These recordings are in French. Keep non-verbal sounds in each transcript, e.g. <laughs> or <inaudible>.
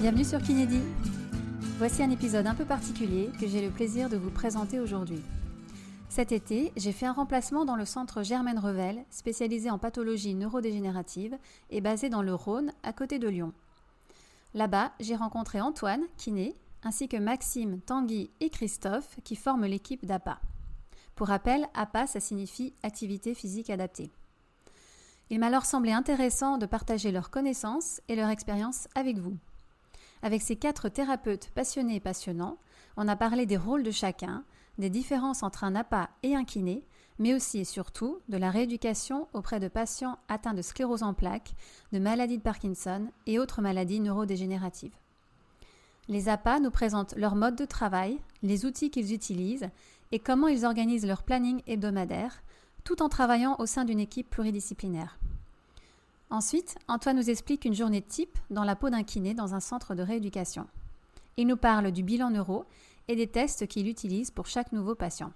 Bienvenue sur Kinédi. Voici un épisode un peu particulier que j'ai le plaisir de vous présenter aujourd'hui. Cet été, j'ai fait un remplacement dans le centre Germaine Revel, spécialisé en pathologie neurodégénérative et basé dans le Rhône, à côté de Lyon. Là-bas, j'ai rencontré Antoine, kiné, ainsi que Maxime, Tanguy et Christophe, qui forment l'équipe d'APA. Pour rappel, APA, ça signifie activité physique adaptée. Il m'a alors semblé intéressant de partager leurs connaissances et leur expérience avec vous. Avec ces quatre thérapeutes passionnés et passionnants, on a parlé des rôles de chacun, des différences entre un APA et un kiné, mais aussi et surtout de la rééducation auprès de patients atteints de sclérose en plaques, de maladies de Parkinson et autres maladies neurodégénératives. Les APA nous présentent leur mode de travail, les outils qu'ils utilisent et comment ils organisent leur planning hebdomadaire, tout en travaillant au sein d'une équipe pluridisciplinaire. Ensuite, Antoine nous explique une journée type dans la peau d'un kiné dans un centre de rééducation. Il nous parle du bilan neuro et des tests qu'il utilise pour chaque nouveau patient.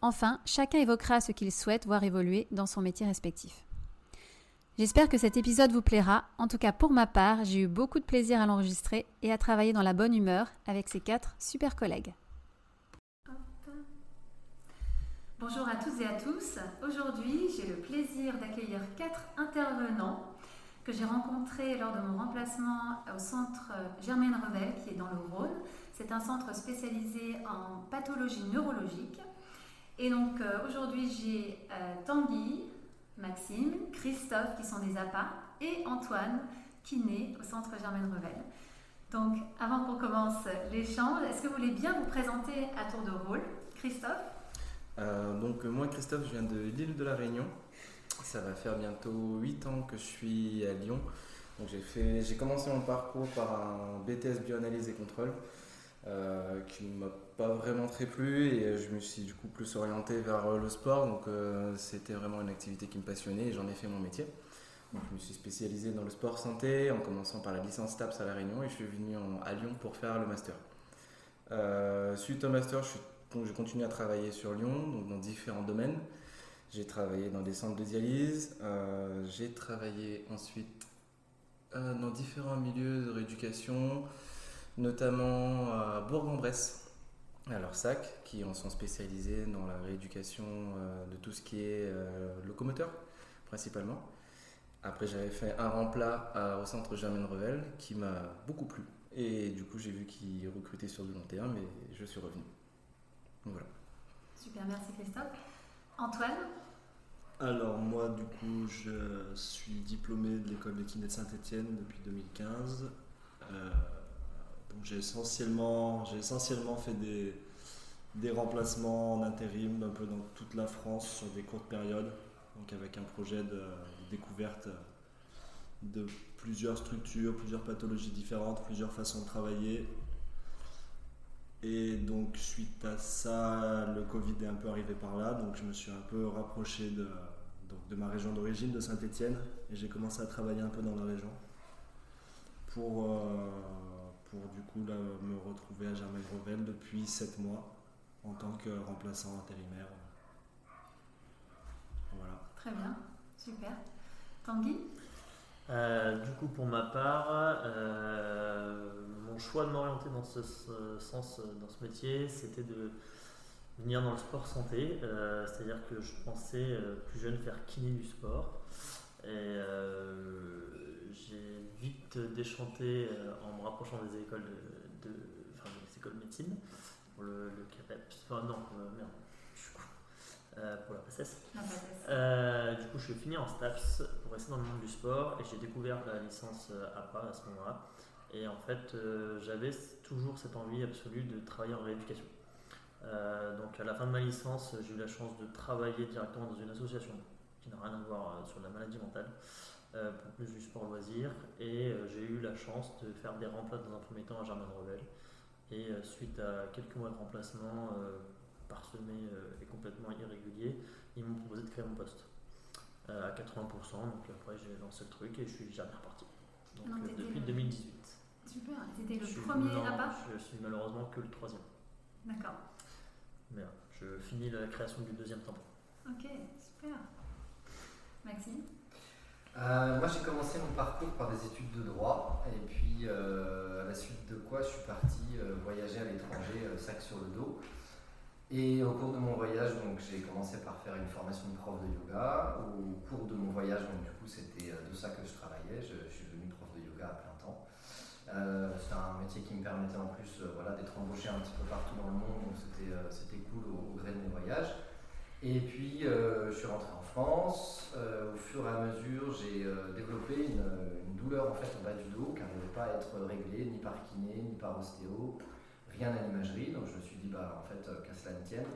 Enfin, chacun évoquera ce qu'il souhaite voir évoluer dans son métier respectif. J'espère que cet épisode vous plaira. En tout cas, pour ma part, j'ai eu beaucoup de plaisir à l'enregistrer et à travailler dans la bonne humeur avec ces quatre super collègues. Bonjour à toutes et à tous. Aujourd'hui, j'ai le plaisir d'accueillir quatre intervenants que j'ai rencontrés lors de mon remplacement au centre Germaine Revel qui est dans le Rhône. C'est un centre spécialisé en pathologie neurologique. Et donc euh, aujourd'hui, j'ai euh, Tanguy, Maxime, Christophe qui sont des APA et Antoine qui naît au centre Germaine Revel. Donc avant qu'on commence l'échange, est-ce que vous voulez bien vous présenter à tour de rôle Christophe? Euh, donc moi Christophe, je viens de l'île de la Réunion. Ça va faire bientôt 8 ans que je suis à Lyon. Donc j'ai fait, j'ai commencé mon parcours par un BTS bioanalyse et contrôle euh, qui ne m'a pas vraiment très plu et je me suis du coup plus orienté vers le sport. Donc euh, c'était vraiment une activité qui me passionnait et j'en ai fait mon métier. Donc je me suis spécialisé dans le sport santé en commençant par la licence TAPS à la Réunion et je suis venu à Lyon pour faire le master. suite au master, je suis donc j'ai continué à travailler sur Lyon, donc dans différents domaines. J'ai travaillé dans des centres de dialyse, euh, j'ai travaillé ensuite euh, dans différents milieux de rééducation, notamment à Bourg-en-Bresse, à l'ORSAC, qui en sont spécialisés dans la rééducation euh, de tout ce qui est locomoteur, principalement. Après, j'avais fait un remplat au centre Germaine Revel qui m'a beaucoup plu. Et du coup, j'ai vu qu'ils recrutaient sur du long terme et je suis revenu. Voilà. Super, merci Christophe. Antoine Alors moi du coup je suis diplômé de l'école de kiné de Saint-Etienne depuis 2015. Euh, donc j'ai essentiellement, j'ai essentiellement fait des, des remplacements en intérim un peu dans toute la France sur des courtes périodes. Donc avec un projet de découverte de plusieurs structures, plusieurs pathologies différentes, plusieurs façons de travailler et donc suite à ça, le Covid est un peu arrivé par là, donc je me suis un peu rapproché de, donc de ma région d'origine, de Saint-Étienne, et j'ai commencé à travailler un peu dans la région pour, euh, pour du coup là, me retrouver à Germain-Grevel depuis 7 mois en tant que remplaçant intérimaire. Voilà. Très bien, super. Tanguy? Euh, du coup, pour ma part, euh, mon choix de m'orienter dans ce, sens, dans ce métier, c'était de venir dans le sport santé. Euh, c'est-à-dire que je pensais plus jeune faire kiné du sport. Et j'ai vite déchanté en me rapprochant des écoles de, enfin, des écoles de médecine pour le, le CAPEPS. Enfin, non, merde, euh, pour la PACES. Euh, du coup, je suis fini en STAPS pour rester dans le monde du sport et j'ai découvert la licence euh, APA à ce moment-là. Et en fait, j'avais toujours cette envie absolue de travailler en rééducation. donc, à la fin de ma licence, j'ai eu la chance de travailler directement dans une association qui n'a rien à voir sur la maladie mentale, pour plus du sport loisir. Et j'ai eu la chance de faire des remplats dans un premier temps à Germain Revel. Et suite à quelques mois de remplacement, parsemé euh, et complètement irrégulier, ils m'ont proposé de créer mon poste euh, à 80%. Donc après, j'ai lancé le truc et je suis jamais reparti. Donc, euh, depuis 2018. Super, c'était le premier à Je suis malheureusement que le troisième. D'accord. Mais je finis la création du deuxième tampon. Ok, super. Maxime? Moi j'ai commencé mon parcours par des études de droit et puis à la suite de quoi je suis parti voyager à l'étranger, sac sur le dos. Et au cours de mon voyage, donc j'ai commencé par faire une formation de prof de yoga. Au cours de mon voyage, donc du coup c'était de ça que je travaillais. Je, suis devenu prof de yoga à plein temps. Euh, c'était un métier qui me permettait en plus euh, voilà, d'être embauché un petit peu partout dans le monde, donc c'était, euh, c'était cool au, gré de mes voyages. Et puis je suis rentré en France. au fur et à mesure, j'ai développé une, douleur en fait bas du dos qui n'arrivait pas à être réglée ni par kiné, ni par ostéo rien à l'imagerie. Donc je me suis dit, bah, en fait, euh, qu'à cela ne tienne,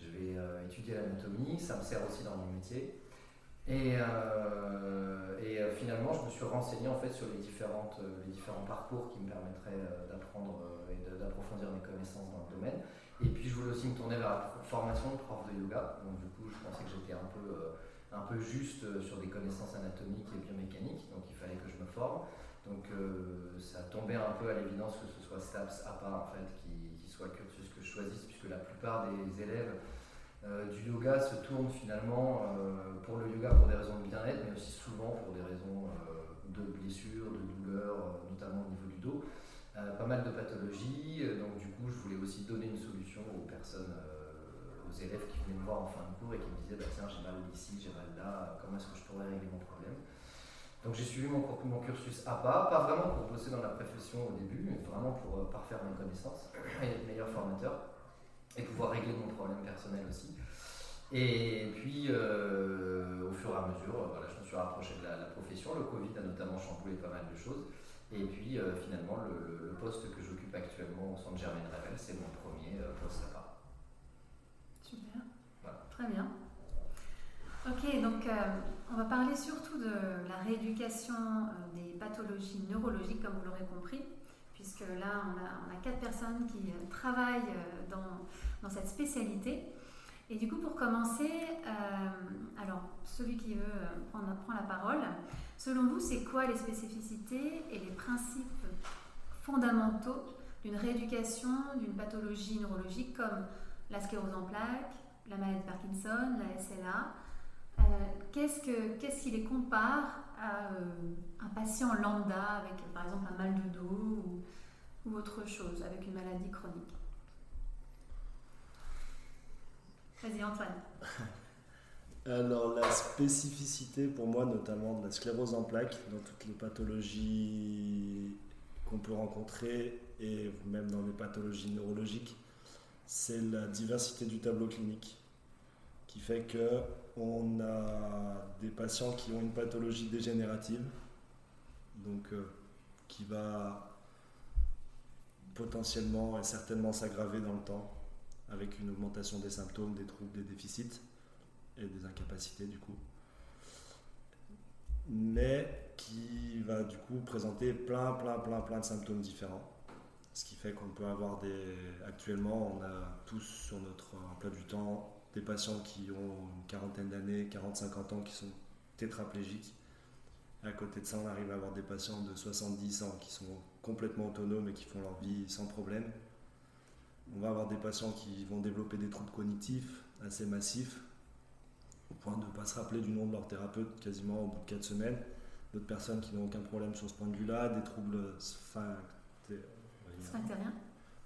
je vais euh, étudier l'anatomie, ça me sert aussi dans mon métier. Et, euh, et finalement, je me suis renseigné en fait sur les, différentes, les différents parcours qui me permettraient d'apprendre et d'approfondir mes connaissances dans le domaine. Et puis, je voulais aussi me tourner vers la formation de prof de yoga. Donc, du coup, je pensais que j'étais un peu, un peu juste sur des connaissances anatomiques et biomécaniques. Donc, il fallait que je me forme. Donc ça tombait un peu à l'évidence que ce soit STAPS, APA en fait, qui, soit le cursus que je choisisse, puisque la plupart des élèves euh, du yoga se tournent finalement euh, pour le yoga pour des raisons de bien-être, mais aussi souvent pour des raisons de blessures, de douleurs, notamment au niveau du dos. pas mal de pathologies, donc du coup je voulais aussi donner une solution aux personnes, aux élèves qui venaient me voir en fin de cours et qui me disaient bah, tiens j'ai mal ici, j'ai mal là, comment est-ce que je pourrais régler mon problème? Donc j'ai suivi mon, mon, cursus APA, pas vraiment pour bosser dans la profession au début, mais vraiment pour euh, parfaire mes connaissances et être meilleur formateur et pouvoir régler mon problème personnel aussi. Et puis euh, au fur et à mesure, euh, voilà, je me suis rapproché de la, profession. Le Covid a notamment chamboulé pas mal de choses. Et puis finalement, le, poste que j'occupe actuellement au centre Germaine Ravel, c'est mon premier poste APA. Super. Très bien. Ok, donc euh, on va parler surtout de la rééducation euh, des pathologies neurologiques, comme vous l'aurez compris, puisque là on a, quatre personnes qui euh, travaillent dans, cette spécialité. Et du coup, pour commencer, alors celui qui veut prendre, prend la parole, selon vous, c'est quoi les spécificités et les principes fondamentaux d'une rééducation d'une pathologie neurologique comme la sclérose en plaques, la maladie de Parkinson, la SLA euh, qu'est-ce, que, qu'est-ce qui les compare à euh, un patient lambda avec par exemple un mal de dos ou, ou autre chose, avec une maladie chronique? Vas-y Antoine. <laughs> Alors la spécificité pour moi notamment de la sclérose en plaques dans toutes les pathologies qu'on peut rencontrer et même dans les pathologies neurologiques, c'est la diversité du tableau clinique qui fait que on a des patients qui ont une pathologie dégénérative, donc euh, qui va potentiellement et certainement s'aggraver dans le temps avec une augmentation des symptômes, des troubles, des déficits et des incapacités du coup. Mais qui va du coup présenter plein, plein, plein, plein de symptômes différents. Ce qui fait qu'on peut avoir des. Actuellement, on a tous sur notre emploi du temps des patients qui ont une quarantaine d'années, 40-50 ans, qui sont tétraplégiques. À côté de ça, on arrive à avoir des patients de 70 ans qui sont complètement autonomes et qui font leur vie sans problème. On va avoir des patients qui vont développer des troubles cognitifs assez massifs, au point de ne pas se rappeler du nom de leur thérapeute quasiment au bout de 4 semaines. D'autres personnes qui n'ont aucun problème sur ce point de vue-là, des troubles sphinctériens,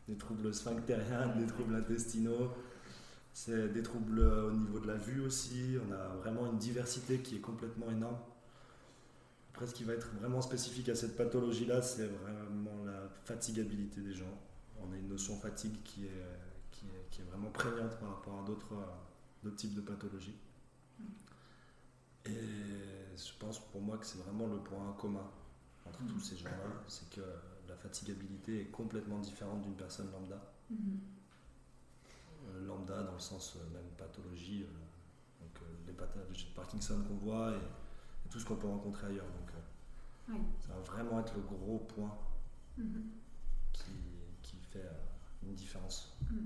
des troubles sphinctériens, des troubles intestinaux, c'est des troubles au niveau de la vue aussi. On a vraiment une diversité qui est complètement énorme. Après, ce qui va être vraiment spécifique à cette pathologie-là, c'est vraiment la fatigabilité des gens. On a une notion fatigue qui est, qui est, qui est vraiment prégnante par rapport à d'autres types de pathologies. Et je pense pour moi que c'est vraiment le point commun entre tous ces gens-là, c'est que la fatigabilité est complètement différente d'une personne lambda. Mm-hmm. Euh, dans le sens euh, même pathologie, euh, donc les pathologies de Parkinson qu'on voit et, tout ce qu'on peut rencontrer ailleurs. Donc ça va vraiment être le gros point mm-hmm. qui, fait une différence, mm.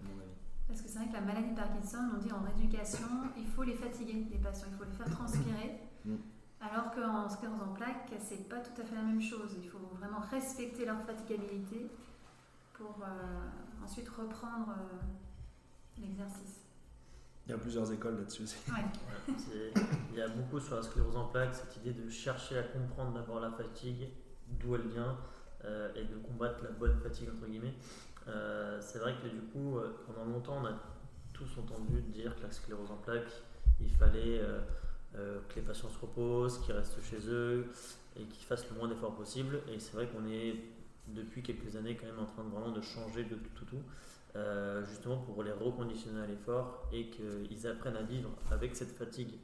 à mon avis. Parce que c'est vrai que la maladie de Parkinson, on dit en rééducation, il faut les fatiguer, les patients, il faut les faire transpirer. Mm. Alors qu'en sclérose en plaques, c'est pas tout à fait la même chose. Il faut vraiment respecter leur fatigabilité pour ensuite reprendre l'exercice. Il y a plusieurs écoles là-dessus aussi. il y a beaucoup sur la sclérose en plaques, cette idée de chercher à comprendre d'abord la fatigue, d'où elle vient, euh, et de combattre la bonne fatigue, entre guillemets. Euh, c'est vrai que du coup, euh, pendant longtemps, on a tous entendu dire que la sclérose en plaques, il fallait que les patients se reposent, qu'ils restent chez eux et qu'ils fassent le moins d'efforts possible. Et c'est vrai qu'on est depuis quelques années quand même en train de vraiment de changer de tout, tout, tout. Euh, justement pour les reconditionner à l'effort et qu'ils apprennent à vivre avec cette fatigue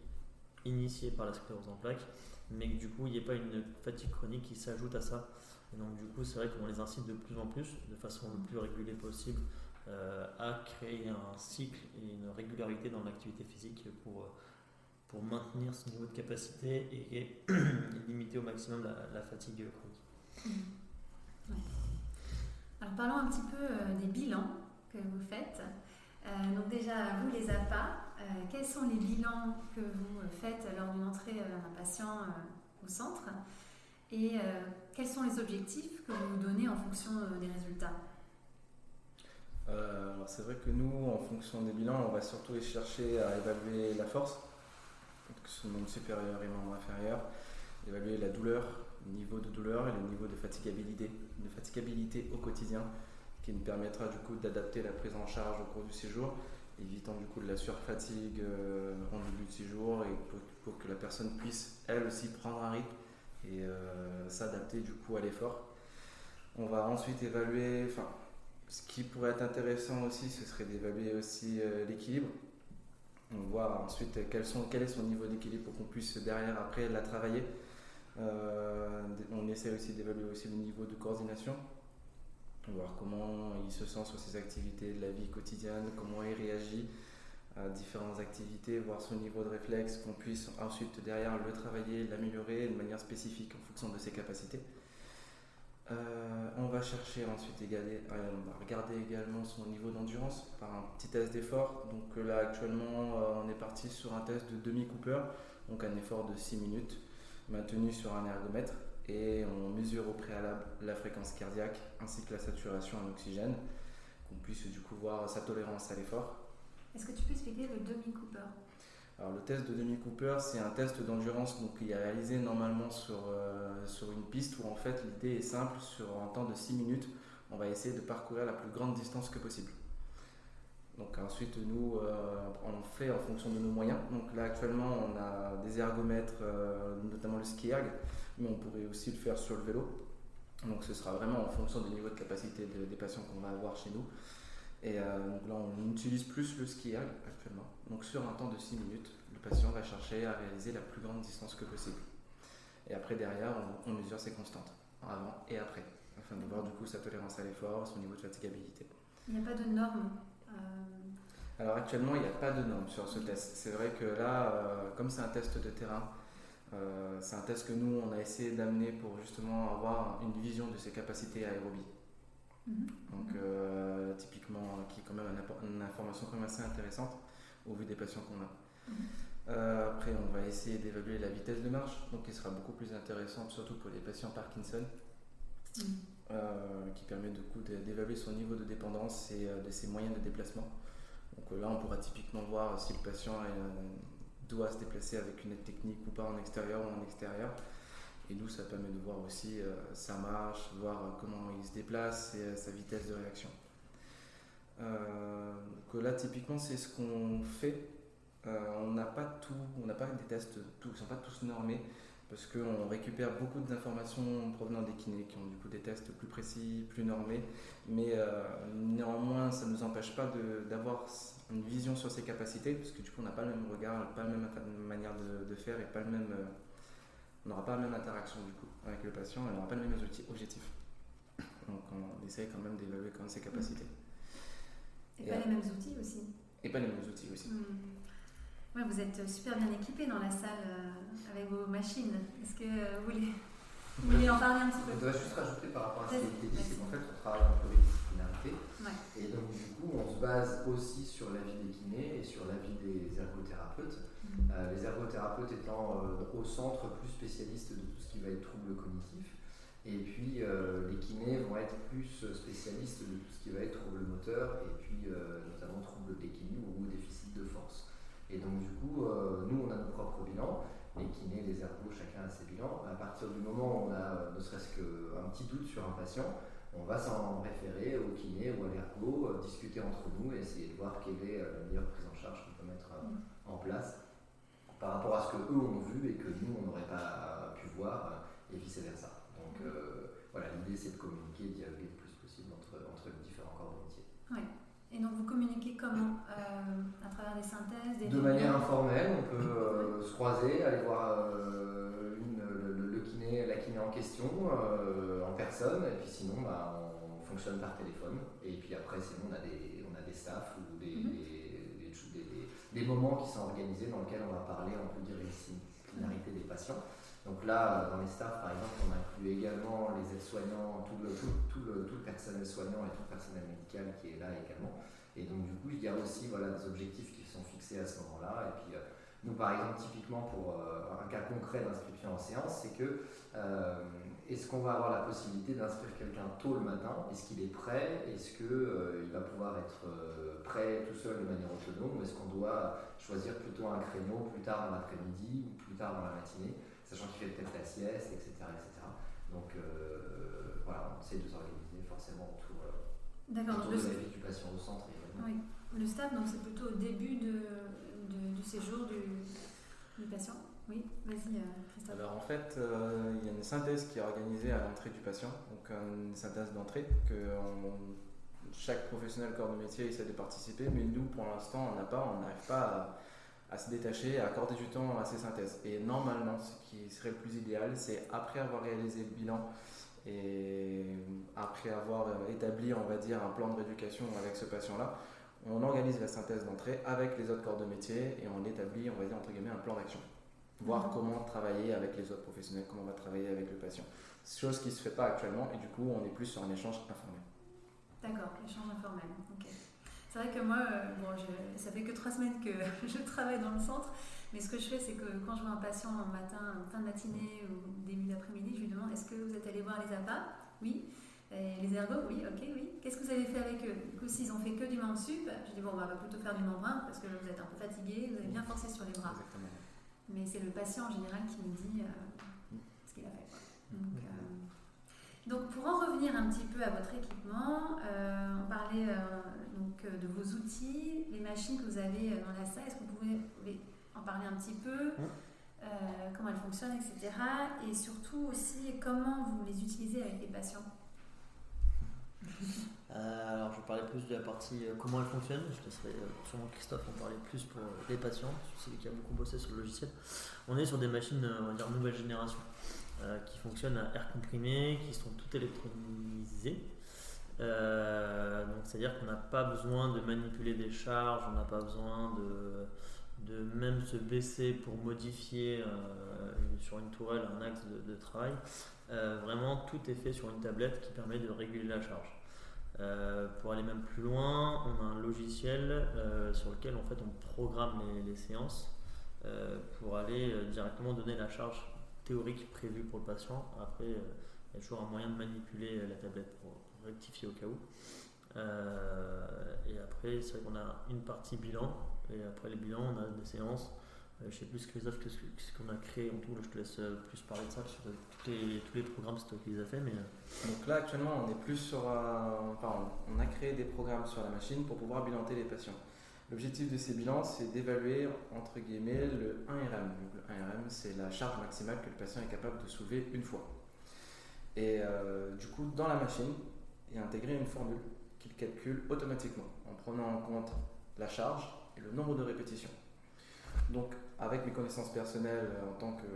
initiée par la sclérose en plaques, mais que du coup il n'y ait pas une fatigue chronique qui s'ajoute à ça. Et donc du coup c'est vrai qu'on les incite de plus en plus, de façon le plus régulée possible, euh, à créer un cycle et une régularité dans l'activité physique pour, pour maintenir ce niveau de capacité et, <clears throat> limiter au maximum la, fatigue chronique. Mmh. Alors parlons un petit peu euh, des bilans que vous faites. Euh, donc déjà, vous les APA, euh, quels sont les bilans que vous faites lors d'une entrée d'un patient au centre et quels sont les objectifs que vous donnez en fonction des résultats? C'est vrai que nous, en fonction des bilans, on va surtout chercher à évaluer la force, que ce soit membre supérieur et membre inférieur, évaluer la douleur, le niveau de douleur et le niveau de fatigabilité, de fatigabilité au quotidien, qui nous permettra du coup d'adapter la prise en charge au cours du séjour, évitant du coup de la surfatigue euh, en début de séjour et pour, que la personne puisse elle aussi prendre un rythme et euh, s'adapter du coup à l'effort. On va ensuite évaluer, enfin, ce qui pourrait être intéressant aussi, ce serait d'évaluer aussi euh, l'équilibre. On voit ensuite quel, quel est son niveau d'équilibre pour qu'on puisse derrière après la travailler. on essaie aussi d'évaluer aussi le niveau de coordination voir comment il se sent sur ses activités de la vie quotidienne, comment il réagit à différentes activités, voir son niveau de réflexe, qu'on puisse ensuite derrière le travailler, l'améliorer de manière spécifique en fonction de ses capacités. Euh, on va chercher ensuite euh, regarder également son niveau d'endurance par un petit test d'effort. Donc là actuellement euh, on est parti sur un test de demi-Cooper, donc un effort de 6 minutes maintenu sur un ergomètre et on mesure au préalable la fréquence cardiaque ainsi que la saturation en oxygène, qu'on puisse du coup voir sa tolérance à l'effort. Est-ce que tu peux expliquer le demi-Cooper? Alors le test de demi-Cooper, c'est un test d'endurance donc, qui est réalisé normalement sur, euh, sur une piste où en fait l'idée est simple, sur un temps de 6 minutes, on va essayer de parcourir la plus grande distance que possible. Donc ensuite nous euh, on fait en fonction de nos moyens. Donc là actuellement on a des ergomètres, euh, notamment le ski erg, mais on pourrait aussi le faire sur le vélo. Donc ce sera vraiment en fonction du niveau de capacité des patients qu'on va avoir chez nous. Et euh, donc là, on utilise plus le ski actuellement. Donc sur un temps de 6 minutes, le patient va chercher à réaliser la plus grande distance que possible. Et après, derrière, on, mesure ses constantes, avant et après, afin de voir du coup sa tolérance à l'effort, son niveau de fatigabilité. Il n'y a pas de normes Alors actuellement, il n'y a pas de normes sur ce test. C'est vrai que là, euh, comme c'est un test de terrain, euh, c'est un test que nous, on a essayé d'amener pour justement avoir une vision de ses capacités aérobie. Mhm. Donc, euh, typiquement, qui est quand même une, information quand même assez intéressante au vu des patients qu'on a. Mhm. Euh, après, on va essayer d'évaluer la vitesse de marche, donc qui sera beaucoup plus intéressante, surtout pour les patients Parkinson, mhm. Qui permet du coup d'évaluer son niveau de dépendance et de ses moyens de déplacement. Donc là, on pourra typiquement voir si le patient doit se déplacer avec une aide technique ou pas en extérieur ou en extérieur. Et nous, ça permet de voir aussi euh, sa marche, voir euh, comment il se déplace et euh, sa vitesse de réaction. donc là, typiquement, c'est ce qu'on fait. on n'a pas tout, on n'a pas des tests, tout, ils ne sont pas tous normés parce qu'on récupère beaucoup d'informations provenant des kinés qui ont du coup des tests plus précis, plus normés, mais néanmoins ça ne nous empêche pas d'avoir une vision sur ses capacités, parce que du coup on n'a pas le même regard, pas la même manière de, faire et pas le même, euh, on n'aura pas la même interaction du coup avec le patient et on n'aura pas les mêmes objectifs. Donc on essaye quand même d'évaluer quand même ses capacités. Et, pas les mêmes outils aussi. Et pas les mêmes outils aussi. Hmm. Ouais, vous êtes super bien équipé dans la salle euh, avec vos machines. Est-ce que vous voulez, vous voulez en parler un petit peu Je voudrais juste rajouter par rapport à ce qui a été dit, c'est qu'en fait on travaille un peu et donc, du coup, on se base aussi sur l'avis des kinés et sur l'avis des ergothérapeutes. Mm. Euh, les ergothérapeutes étant euh, au centre plus spécialistes de tout ce qui va être trouble cognitif. Et puis, les kinés vont être plus spécialistes de tout ce qui va être trouble moteur et puis notamment trouble d'équilibre ou déficit de force. Et donc du coup, nous on a nos propres bilans, les kinés, les ergos, chacun a ses bilans. À partir du moment où on a ne serait-ce qu'un petit doute sur un patient, on va s'en référer au kiné ou à l'ergo, discuter entre nous et essayer de voir quelle est la meilleure prise en charge qu'on peut mettre en place par rapport à ce que eux ont vu et que nous on n'aurait pas pu voir et vice versa. Donc voilà, l'idée c'est de communiquer, de dialoguer le plus possible entre, entre les différents corps de métier. Oui. Et donc vous communiquez comment euh, À travers des synthèses des De manière informelle, on peut euh, se croiser, aller voir euh, une, le, kiné, la kiné en question en personne, et puis sinon bah, on fonctionne par téléphone. Et puis après, sinon on a des, on a des staffs ou des, mhm. des, des, des, moments qui sont organisés dans lesquels on va parler, on peut dire, des disciplinarité des patients. Donc là, dans les staffs, par exemple, on inclut également les aides-soignants, tout le, personnel soignant et tout le personnel médical qui est là également. Et donc du coup, il y a aussi voilà, des objectifs qui sont fixés à ce moment-là. Et puis euh, nous, par exemple, typiquement pour euh, un cas concret d'inscription en séance, c'est que euh, est-ce qu'on va avoir la possibilité d'inscrire quelqu'un tôt le matin? Est-ce qu'il est prêt? Est-ce qu'il va pouvoir être prêt tout seul de manière autonome? Ou est-ce qu'on doit choisir plutôt un créneau plus tard dans l'après-midi ou plus tard dans la matinée? Sachant qu'il fait peut-être la sieste, etc. etc. Donc euh, voilà, on essaie de s'organiser forcément autour, euh, autour de la vie du patient au centre. Oui. Le stade, donc c'est plutôt au début de, du séjour du, du patient. Oui, vas-y euh, Christophe. Alors en fait, il y a une synthèse qui est organisée à l'entrée du patient, donc une synthèse d'entrée que chaque professionnel corps de métier essaie de participer, mais nous pour l'instant on n'a pas, on n'arrive pas à à se détacher, à accorder du temps à ces synthèses. Et normalement, ce qui serait le plus idéal, c'est après avoir réalisé le bilan et après avoir établi, on va dire, un plan de rééducation avec ce patient-là, on organise la synthèse d'entrée avec les autres corps de métier et on établit, on va dire, entre guillemets, un plan d'action. Voir mhm. comment travailler avec les autres professionnels, comment on va travailler avec le patient. Chose qui ne se fait pas actuellement et du coup, on est plus sur un échange informel. D'accord, échange informel. ok. C'est vrai que moi, euh, bon, ça fait que trois semaines que <laughs> je travaille dans le centre, mais ce que je fais, c'est que quand je vois un patient en matin, fin de matinée ou début d'après-midi, je lui demande est-ce que vous êtes allé voir les APA Oui. les ergos? Oui, ok, oui. Qu'est-ce que vous avez fait avec eux? Du coup, s'ils ont fait que du membre sup, je dis bon, on va plutôt faire du membre 1 parce que vous êtes un peu fatigué, vous avez bien forcé sur les bras. Mais c'est le patient en général qui me dit euh, ce qu'il a fait. Donc, euh, donc, pour en revenir un petit peu à votre équipement, euh, on parlait donc, euh, de vos outils, les machines que vous avez dans la salle. Est-ce que vous pouvez en parler un petit peu Comment elles fonctionnent, etc. Et surtout aussi, comment vous les utilisez avec les patients? Alors, je vais parler plus de la partie comment elle fonctionne. Je laisserai sûrement Christophe en parler plus pour les patients, c'est lui qui a beaucoup bossé sur le logiciel. On est sur des machines, on va dire, nouvelle génération. Euh, qui fonctionnent à air comprimé, qui sont toutes électronisées. Euh, donc c'est-à-dire qu'on n'a pas besoin de manipuler des charges, on n'a pas besoin de, même se baisser pour modifier euh, sur une tourelle un axe de, travail. vraiment, tout est fait sur une tablette qui permet de réguler la charge. pour aller même plus loin, on a un logiciel sur lequel en fait on programme les, les séances pour aller directement donner la charge théorique prévu pour le patient. Après, euh, il y a toujours un moyen de manipuler la tablette pour, rectifier au cas où. Euh, et après, c'est vrai qu'on a une partie bilan, et après les bilans, on a des séances. Euh, je sais plus, Christophe, ce qu'on a créé en tout. je te laisse plus parler de ça sur tous les, programmes, c'est toi qui les as fait. Mais... Donc là, actuellement, on est plus sur. on a créé des programmes sur la machine pour pouvoir bilanter les patients. L'objectif de ces bilans, c'est d'évaluer, entre guillemets, le 1RM. le 1RM, c'est la charge maximale que le patient est capable de soulever une fois. Et euh, du coup, dans la machine, a intégré une formule qu'il calcule automatiquement en prenant en compte la charge et le nombre de répétitions. Donc, avec mes connaissances personnelles euh, en tant que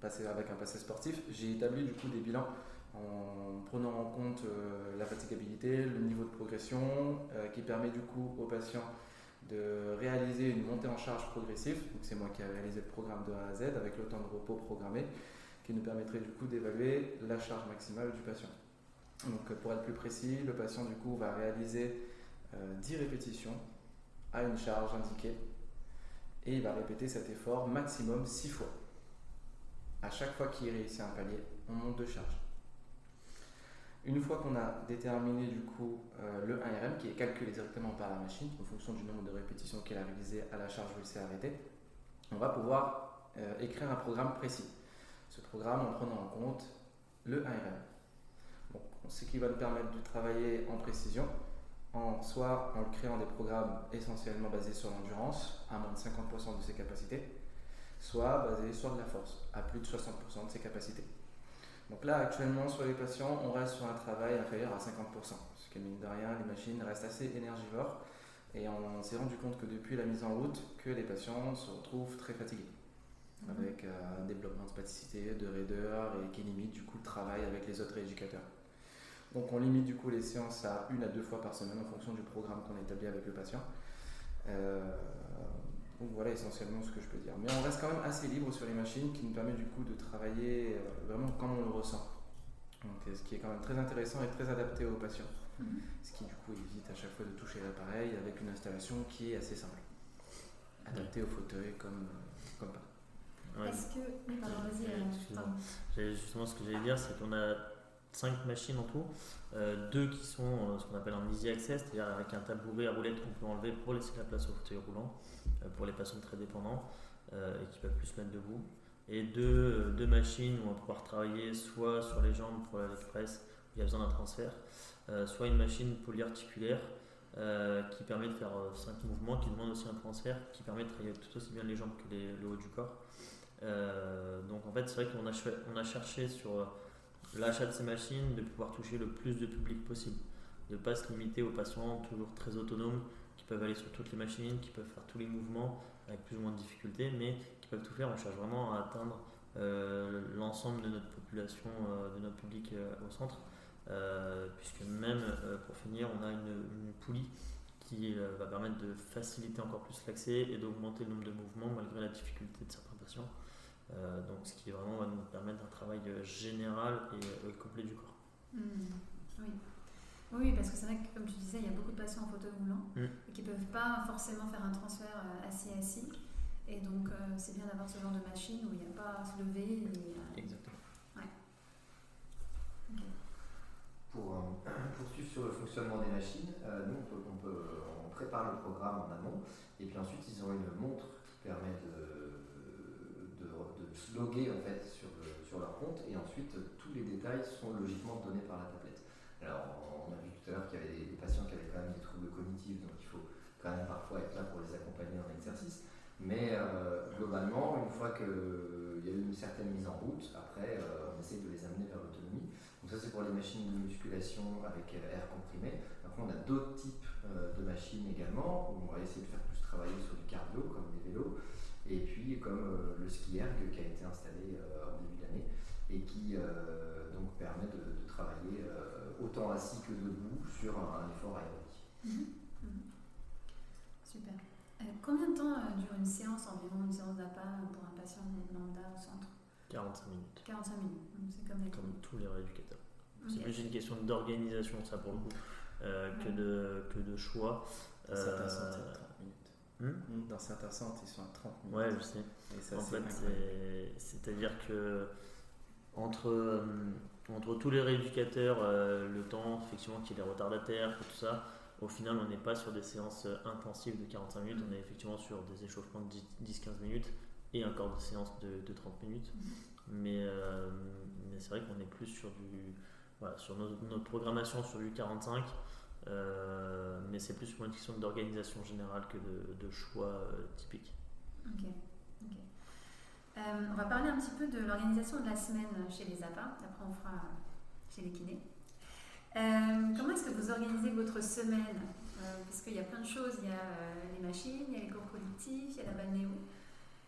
passé avec un passé sportif, j'ai établi du coup des bilans en prenant en compte euh, la fatigabilité, le niveau de progression, qui permet du coup au patient de réaliser une montée en charge progressive. Donc c'est moi qui ai réalisé le programme de A à Z avec le temps de repos programmé qui nous permettrait du coup d'évaluer la charge maximale du patient. Donc pour être plus précis, le patient du coup va réaliser 10 euh, répétitions à une charge indiquée et il va répéter cet effort maximum 6 fois. À chaque fois qu'il réussit un palier, on monte de charge. Une fois qu'on a déterminé du coup euh, le 1RM qui est calculé directement par la machine en fonction du nombre de répétitions qu'elle a réalisées à la charge où il s'est arrêté, on va pouvoir euh, écrire un programme précis. Ce programme en prenant en compte le 1RM. Ce qui va nous permettre de travailler en précision, en, soit en créant des programmes essentiellement basés sur l'endurance, à moins de 50% de ses capacités, soit basés sur de la force, à plus de 60% de ses capacités. Donc là, actuellement, sur les patients, on reste sur un travail inférieur à 50%, ce qui, mine de rien, les machines restent assez énergivores. Et on s'est rendu compte que depuis la mise en route, que les patients se retrouvent très fatigués, mhm. avec euh, un développement de spasticité, de raideur, et qui limite du coup le travail avec les autres éducateurs. Donc on limite du coup les séances à une à deux fois par semaine en fonction du programme qu'on établit avec le patient. Euh, donc voilà essentiellement ce que je peux dire. Mais on reste quand même assez libre sur les machines qui nous permet du coup de travailler euh, vraiment comme on le ressent. Donc, euh, ce qui est quand même très intéressant et très adapté aux patients. Mhm. Ce qui du coup évite à chaque fois de toucher l'appareil avec une installation qui est assez simple. Adaptée au fauteuil comme, comme pas. Est-ce que. Oui, pardon, vas-y. Justement, ce que j'allais dire, c'est qu'on a 5 machines en tout, deux qui sont ce qu'on appelle un easy access, c'est-à-dire avec un tabouret à roulette qu'on peut enlever pour laisser la place au fauteuil roulant. Euh, pour les patients très dépendants euh, et qui peuvent plus se mettre debout. Et deux, deux, machines où on va pouvoir travailler soit sur les jambes pour la presse, où il y a besoin d'un transfert, euh, soit une machine polyarticulaire qui permet de faire 5 mouvements, qui demande aussi un transfert, qui permet de travailler tout aussi bien les jambes que le haut du corps. donc en fait, c'est vrai qu'on a, on a cherché sur l'achat de ces machines de pouvoir toucher le plus de public possible, de ne pas se limiter aux patients toujours très autonomes qui peuvent aller sur toutes les machines, qui peuvent faire tous les mouvements avec plus ou moins de difficultés, mais qui peuvent tout faire. On cherche vraiment à atteindre euh, l'ensemble de notre population, euh, de notre public euh, au centre, puisque même pour finir, on a une, poulie qui va permettre de faciliter encore plus l'accès et d'augmenter le nombre de mouvements malgré la difficulté de certains patients. Donc, ce qui vraiment va nous permettre un travail général et complet du corps. Mmh. oui. Oui, parce que c'est vrai que, comme tu disais, il y a beaucoup de patients en fauteuil roulant mm. et qui ne peuvent pas forcément faire un transfert euh, assis-assis. Et donc, euh, c'est bien d'avoir ce genre de machine où il n'y a pas à se lever. Euh, Exactement. Ouais. Pour <clears throat> poursuivre sur le fonctionnement des machines, nous, on, peut, on, peut, on, prépare le programme en amont et puis ensuite, ils ont une montre qui permet de, loguer en fait, sur, leur compte et ensuite, tous les détails sont logiquement donnés par la tablette. Alors, on a vu tout à l'heure qu'il y avait des, patients qui avaient quand même des troubles cognitifs, donc il faut quand même parfois être là pour les accompagner dans l'exercice. Mais euh, globalement, une fois qu'il y a eu une certaine mise en route, après, euh, on essaie de les amener vers l'autonomie. Donc ça, c'est pour les machines de musculation avec euh, air comprimé. Après, on a d'autres types de machines également, où on va essayer de faire plus travailler sur du cardio, comme des vélos, et puis comme le ski erg qui a été installé en début d'année, et qui donc permet de, de travailler autant assis que debout sur un, effort aérobique. Mhm. Mhm. Super. Euh, combien de temps euh, dure une séance environ, une séance d'appât pour un patient lambda au centre? 45 minutes. 45 minutes, c'est comme, comme tous les rééducateurs. C'est plus une question d'organisation, ça pour le coup, euh, que, de, que de choix. Certains 30 minutes. Hmm? Dans certains centres, ils sont à 30 minutes. Ouais, je sais. en fait, c'est-à-dire que entre entre tous les rééducateurs, euh, le temps, effectivement, qu'il y ait des retardataires, tout ça, au final, on n'est pas sur des séances euh, intensives de 45 minutes, on est effectivement sur des échauffements de 10-15 minutes et encore des séances de, 30 minutes. Mais, euh, mais c'est vrai qu'on est plus sur du. Voilà, sur notre programmation sur du 45, mais c'est plus une question d'organisation générale que de, choix typiques. Ok. Euh, on va parler un petit peu de l'organisation de la semaine chez les APA, après on fera chez les kinés. Euh, comment est-ce que vous organisez votre semaine? Euh, Parce qu'il y a plein de choses, il y a les machines, il y a les cours collectifs, il y a la balnéo.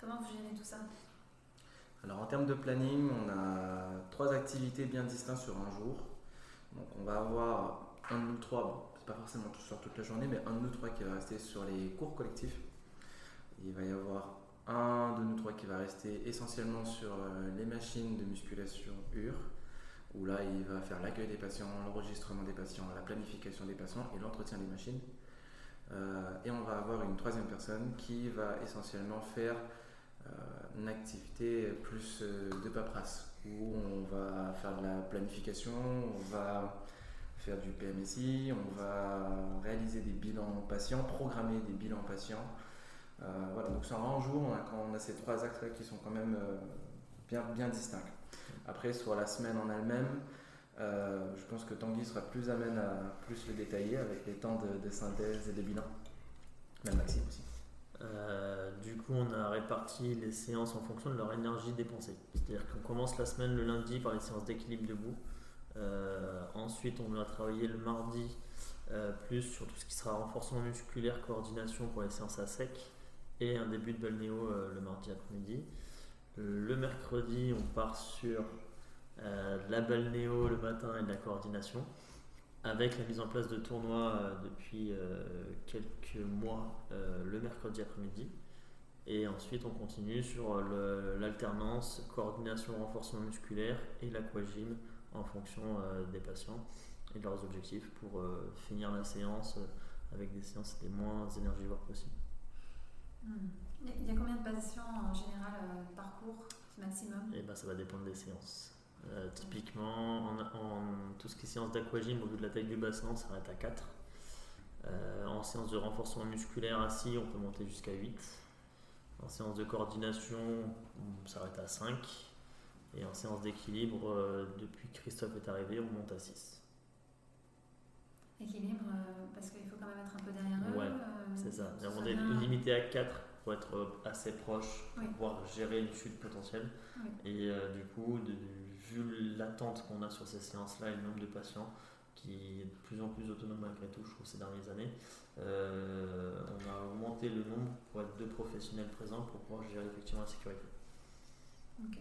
Comment vous gérez tout ça? Alors en termes de planning, on a trois activités bien distinctes sur un jour. Donc on va avoir un de nous trois, pas forcément sur toute la journée, mais un de nous trois qui va rester sur les cours collectifs. Il va y avoir un de nous trois qui va rester essentiellement sur euh, les machines de musculation UR, où là il va faire l'accueil des patients, l'enregistrement des patients, la planification des patients et l'entretien des machines. Euh, et on va avoir une troisième personne qui va essentiellement faire une activité plus de paperasse où on va faire de la planification, on va faire du PMSI, on va réaliser des bilans patients, programmer des bilans patients. voilà, donc c'est un rang jour quand on a ces trois actes qui sont quand même bien, bien distincts. Après, sur la semaine en elle-même, euh, je pense que Tanguy sera plus amène à plus le détailler avec les temps de, synthèse et de bilan. Même Maxime aussi. Euh, du coup, on a réparti les séances en fonction de leur énergie dépensée. C'est-à-dire qu'on commence la semaine le lundi par les séances d'équilibre debout. Euh, ensuite, on va travailler le mardi plus sur tout ce qui sera renforcement musculaire, coordination pour les séances à sec et un début de balnéo le mardi après-midi. Le mercredi, on part sur euh, la balnéo le matin et de la coordination, avec la mise en place de tournois euh, depuis euh, quelques mois le mercredi après-midi. Et ensuite, on continue sur l'alternance, coordination, renforcement musculaire et l'aquagym en fonction des patients et de leurs objectifs pour finir la séance avec des séances les moins énergivores possibles. Hmm. Il y a combien de patients en général parcours maximum? Et eh ben, Ça va dépendre des séances. Euh, typiquement, en, tout ce qui est séance d'aquagym, au vu de la taille du bassin, on s'arrête à 4. Euh, en séance de renforcement musculaire assis, on peut monter jusqu'à 8. En séance de coordination, on s'arrête à 5. Et en séance d'équilibre, euh, depuis que Christophe est arrivé, on monte à 6. Équilibre, parce qu'il faut quand même être un peu derrière eux. Ouais, c'est ça. On est limité à 4 pour être assez proche, pour pouvoir gérer une chute potentielle. Et du coup, de, vu l'attente qu'on a sur ces séances-là et le nombre de patients qui est de plus en plus autonome malgré tout, je trouve, ces dernières années, euh, on a augmenté le nombre pour être deux professionnels présents pour pouvoir gérer effectivement la sécurité. Ok.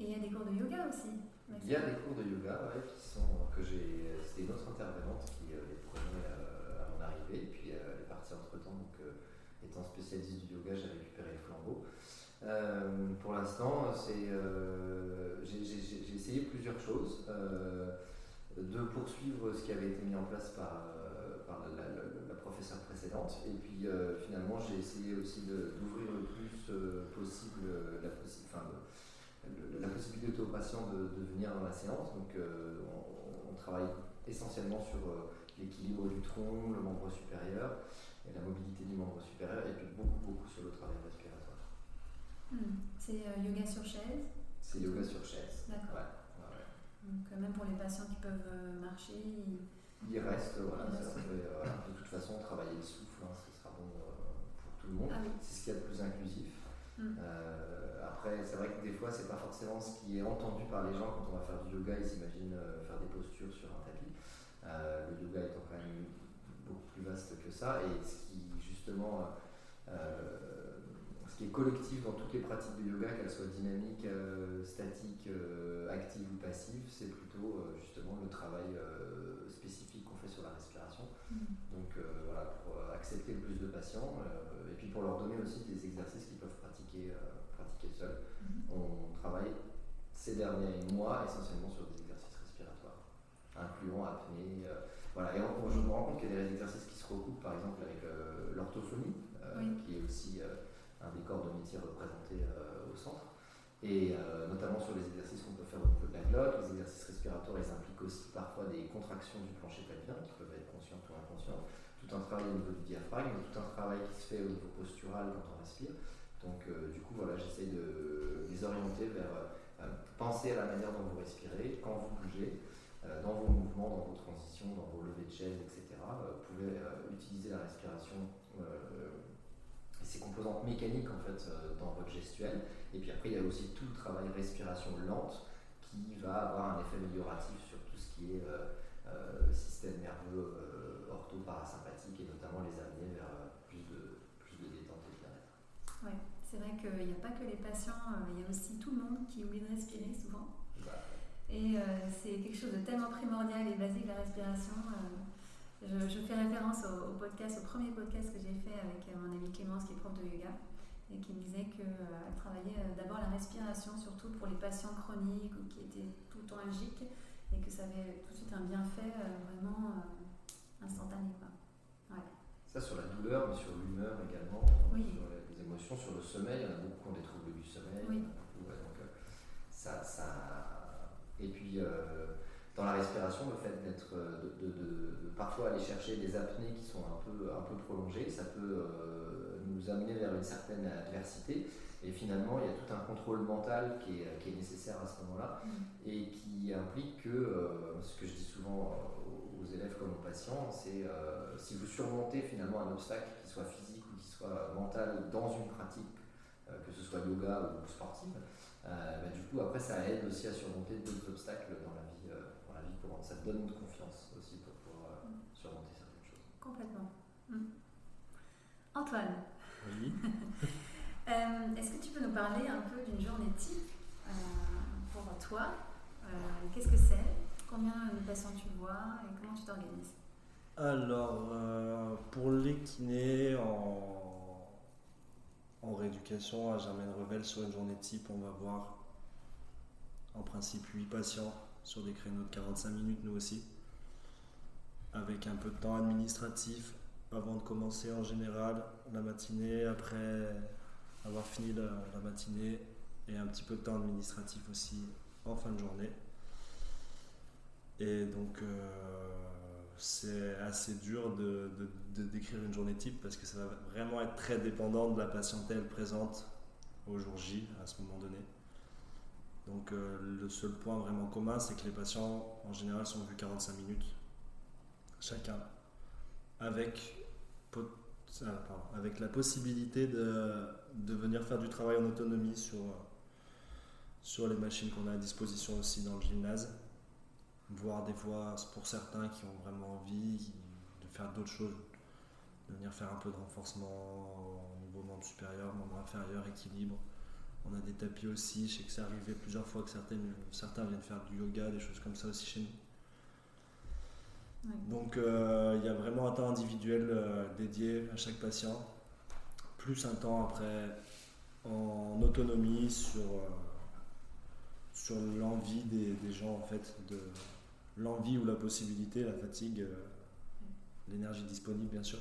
Et il y a des cours de yoga aussi Il y a des cours de yoga qui sont, que j'ai. C'était une autre intervenante qui euh, les prenait euh, à mon arrivée, puis elle est partie entre temps, donc étant spécialiste du yoga, j'ai récupéré le flambeau. Euh, pour l'instant, euh, j'ai essayé plusieurs choses. Euh, de poursuivre ce qui avait été mis en place par, la, professeure précédente. Et puis finalement, j'ai essayé aussi d'ouvrir le plus possible la, la, possibilité aux patients de, venir dans la séance. Donc on, on, travaille essentiellement sur l'équilibre du tronc, le membre supérieur et la mobilité du membre supérieur, et puis beaucoup, beaucoup sur le travail respiratoire. Hmm. C'est euh, yoga sur chaise? C'est yoga sur chaise. D'accord. Donc, euh, même pour les patients qui peuvent euh, marcher, ils, il reste, voilà, de toute façon, travailler le souffle, hein, ce sera bon pour tout le monde. Ah c'est ce qu'il y a de plus inclusif. Hmm. après, c'est vrai que des fois, c'est pas forcément ce qui est entendu par les gens quand on va faire du yoga. Ils s'imaginent faire des postures sur un tapis. le yoga étant quand même beaucoup plus vaste que ça. Et ce qui, justement, ce qui est collectif dans toutes les pratiques de yoga, qu'elles soient dynamiques, euh, statiques, euh, actives ou passives, c'est plutôt euh, justement le travail spécifique qu'on fait sur la respiration. Mm. Donc voilà, pour accepter le plus de patients et puis pour leur donner aussi des exercices qu'ils peuvent pratiquer, pratiquer seuls. Mm. On travaille ces derniers mois essentiellement sur des exercices respiratoires, incluant apnée. voilà, et je me rends compte qu'il y a des exercices qui se recoupent par exemple avec l'orthophonie, qui est aussi un des corps de métier représentés euh, au centre. Et euh, notamment sur les exercices qu'on peut faire au niveau de la glotte, les exercices respiratoires, ils impliquent aussi parfois des contractions du plancher pelvien qui peuvent être conscientes ou inconscientes. Tout un travail au niveau du diaphragme, tout un travail qui se fait au niveau postural quand on respire. Donc euh, du coup, voilà, j'essaie de les orienter vers penser à la manière dont vous respirez, quand vous bougez, dans vos mouvements, dans vos transitions, dans vos levées de chaise, etc. vous pouvez utiliser la respiration ces composantes mécaniques en fait euh, dans votre gestuelle. Et puis après, il y a aussi tout le travail respiration lente qui va avoir un effet amélioratif sur tout ce qui est euh, euh, système nerveux ortho-parasympathique et notamment les amener vers plus de, plus de détente et de bien-être. Ouais, c'est vrai qu'il n'y a pas que les patients, il y a aussi tout le monde qui oublie de respirer souvent. Bah, et c'est quelque chose de tellement primordial et basique la respiration. Je, fais référence au, podcast, au premier podcast que j'ai fait avec euh, mon amie Clémence qui est prof de yoga et qui me disait qu'elle euh, travaillait euh, d'abord la respiration, surtout pour les patients chroniques ou qui étaient tout le temps algiques et que ça avait tout de suite un bienfait vraiment instantané. Quoi. Ça sur la douleur, mais sur l'humeur également, sur les, émotions, sommeil, il y en a beaucoup qui ont des troubles du sommeil. donc, ça, ça... Et puis dans la respiration, le fait d'être, de, de, parfois aller chercher des apnées qui sont un peu, un peu prolongées, ça peut nous amener vers une certaine adversité. Et finalement, il y a tout un contrôle mental qui est, qui est nécessaire à ce moment-là mm. et qui implique que, euh, ce que je dis souvent euh, aux élèves comme aux patients, c'est euh, si vous surmontez finalement un obstacle, qui soit physique soit mental, dans une pratique, que ce soit yoga ou sportive, bah, du coup, après, ça aide aussi à surmonter d'autres obstacles dans la vie, dans la vie courante. Ça donne de confiance aussi pour pouvoir mm. surmonter certaines choses. Complètement. Mm. Antoine. Oui. <laughs> Euh, est-ce que tu peux nous parler un peu d'une journée type euh, pour toi euh, Qu'est-ce que c'est? Combien de patients tu vois et comment tu t'organises? Alors, pour les kinés en, en rééducation à Germaine Revel, sur une journée type, on va voir en principe 8 patients sur des créneaux de 45 minutes, nous aussi, avec un peu de temps administratif avant de commencer en général la matinée, après avoir fini la, matinée et un petit peu de temps administratif aussi en fin de journée. Et donc euh, c'est assez dur de, décrire une journée type parce que ça va vraiment être très dépendant de la patientèle présente au jour J à ce moment donné. Donc euh, le seul point vraiment commun c'est que les patients en général sont vus 45 minutes chacun avec avec la possibilité de, venir faire du travail en autonomie sur les machines qu'on a à disposition aussi dans le gymnase, voire des fois pour certains qui ont vraiment envie de faire d'autres choses, de venir faire un peu de renforcement au niveau membre supérieur, membre inférieur, équilibre. On a des tapis aussi, je sais que c'est arrivé plusieurs fois que certaines, certains viennent faire du yoga, des choses comme ça aussi chez nous. Donc euh, il y a vraiment un temps individuel euh, dédié à chaque patient, plus un temps après en autonomie sur, euh, sur l'envie des, gens en fait, de l'envie ou la possibilité, la fatigue, l'énergie disponible bien sûr,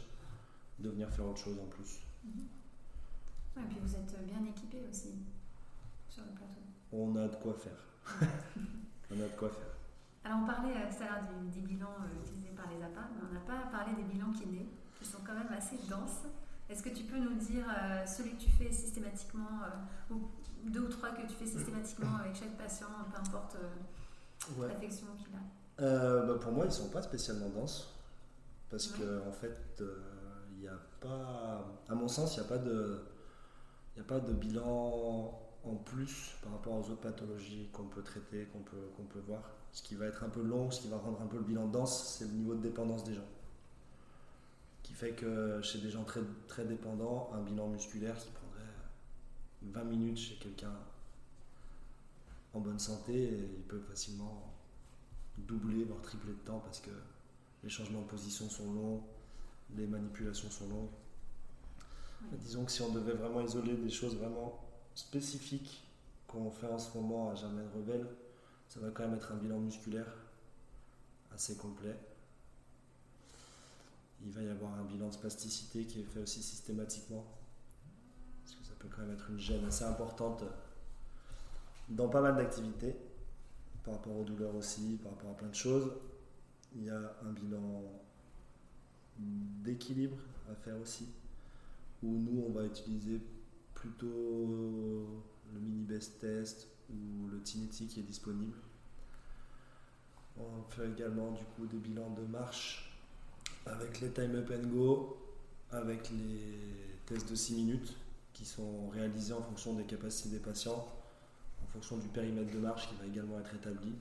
de venir faire autre chose en plus. et puis vous êtes bien équipé aussi sur le plateau. On a de quoi faire. <laughs> on a de quoi faire. Alors on parlait euh, tout à l'heure des, bilans euh, utilisés par les APA, mais on n'a pas parlé des bilans kinés, qui sont quand même assez denses. Est-ce que tu peux nous dire euh, celui que tu fais systématiquement, ou deux ou trois que tu fais systématiquement <coughs> avec chaque patient, peu importe l'affection qu'il a? Bah, Pour moi, ils ne sont pas spécialement denses, parce qu'en en fait, il n'y a pas, à mon sens, il n'y a pas de... A pas de bilan en plus par rapport aux autres pathologies qu'on peut traiter, qu'on peut, qu'on peut voir. Ce qui va être un peu long, ce qui va rendre un peu le bilan dense, c'est le niveau de dépendance des gens. Qui fait que chez des gens très, très dépendants, un bilan musculaire qui prendrait 20 minutes chez quelqu'un en bonne santé, il peut facilement doubler, voire tripler de temps parce que les changements de position sont longs, les manipulations sont longues. Disons que si on devait vraiment isoler des choses vraiment spécifiques qu'on fait en ce moment à Germaine Revel, ça va quand même être un bilan musculaire assez complet. Il va y avoir un bilan de spasticité qui est fait aussi systématiquement. Parce que ça peut quand même être une gêne assez importante dans pas mal d'activités, par rapport aux douleurs aussi, par rapport à plein de choses. Il y a un bilan d'équilibre à faire aussi, où nous on va utiliser plutôt le mini best test ou le Tinetti qui est disponible. On fait également du coup des bilans de marche avec les time up and go, avec les tests de 6 minutes qui sont réalisés en fonction des capacités des patients, en fonction du périmètre de marche qui va également être établi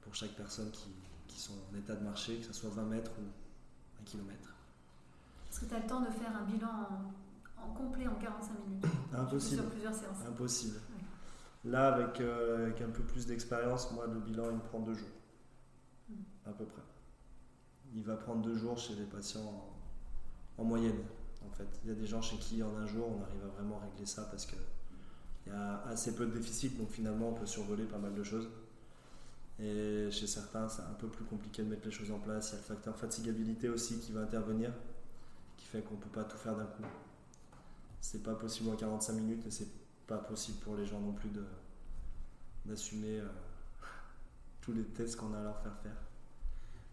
pour chaque personne qui, qui sont en état de marcher, que ce soit 20 mètres ou 1 km. Est-ce que tu as le temps de faire un bilan en, complet en 45 minutes? Impossible. Sur plusieurs séances Impossible. Là, avec, euh, avec, un peu plus d'expérience, moi, le bilan, il me prend deux jours. Hmm. À peu près. Il va prendre deux jours chez les patients en, moyenne, en fait. Il y a des gens chez qui, en un jour, on arrive à vraiment régler ça parce qu'il y a assez peu de déficit, donc finalement, on peut survoler pas mal de choses. Et chez certains, c'est un peu plus compliqué de mettre les choses en place. Il y a le facteur fatigabilité aussi qui va intervenir, qui fait qu'on ne peut pas tout faire d'un coup. c'est pas possible en 45 minutes et c'est pas possible pour les gens non plus de d'assumer <laughs> tous les tests qu'on a à leur faire faire.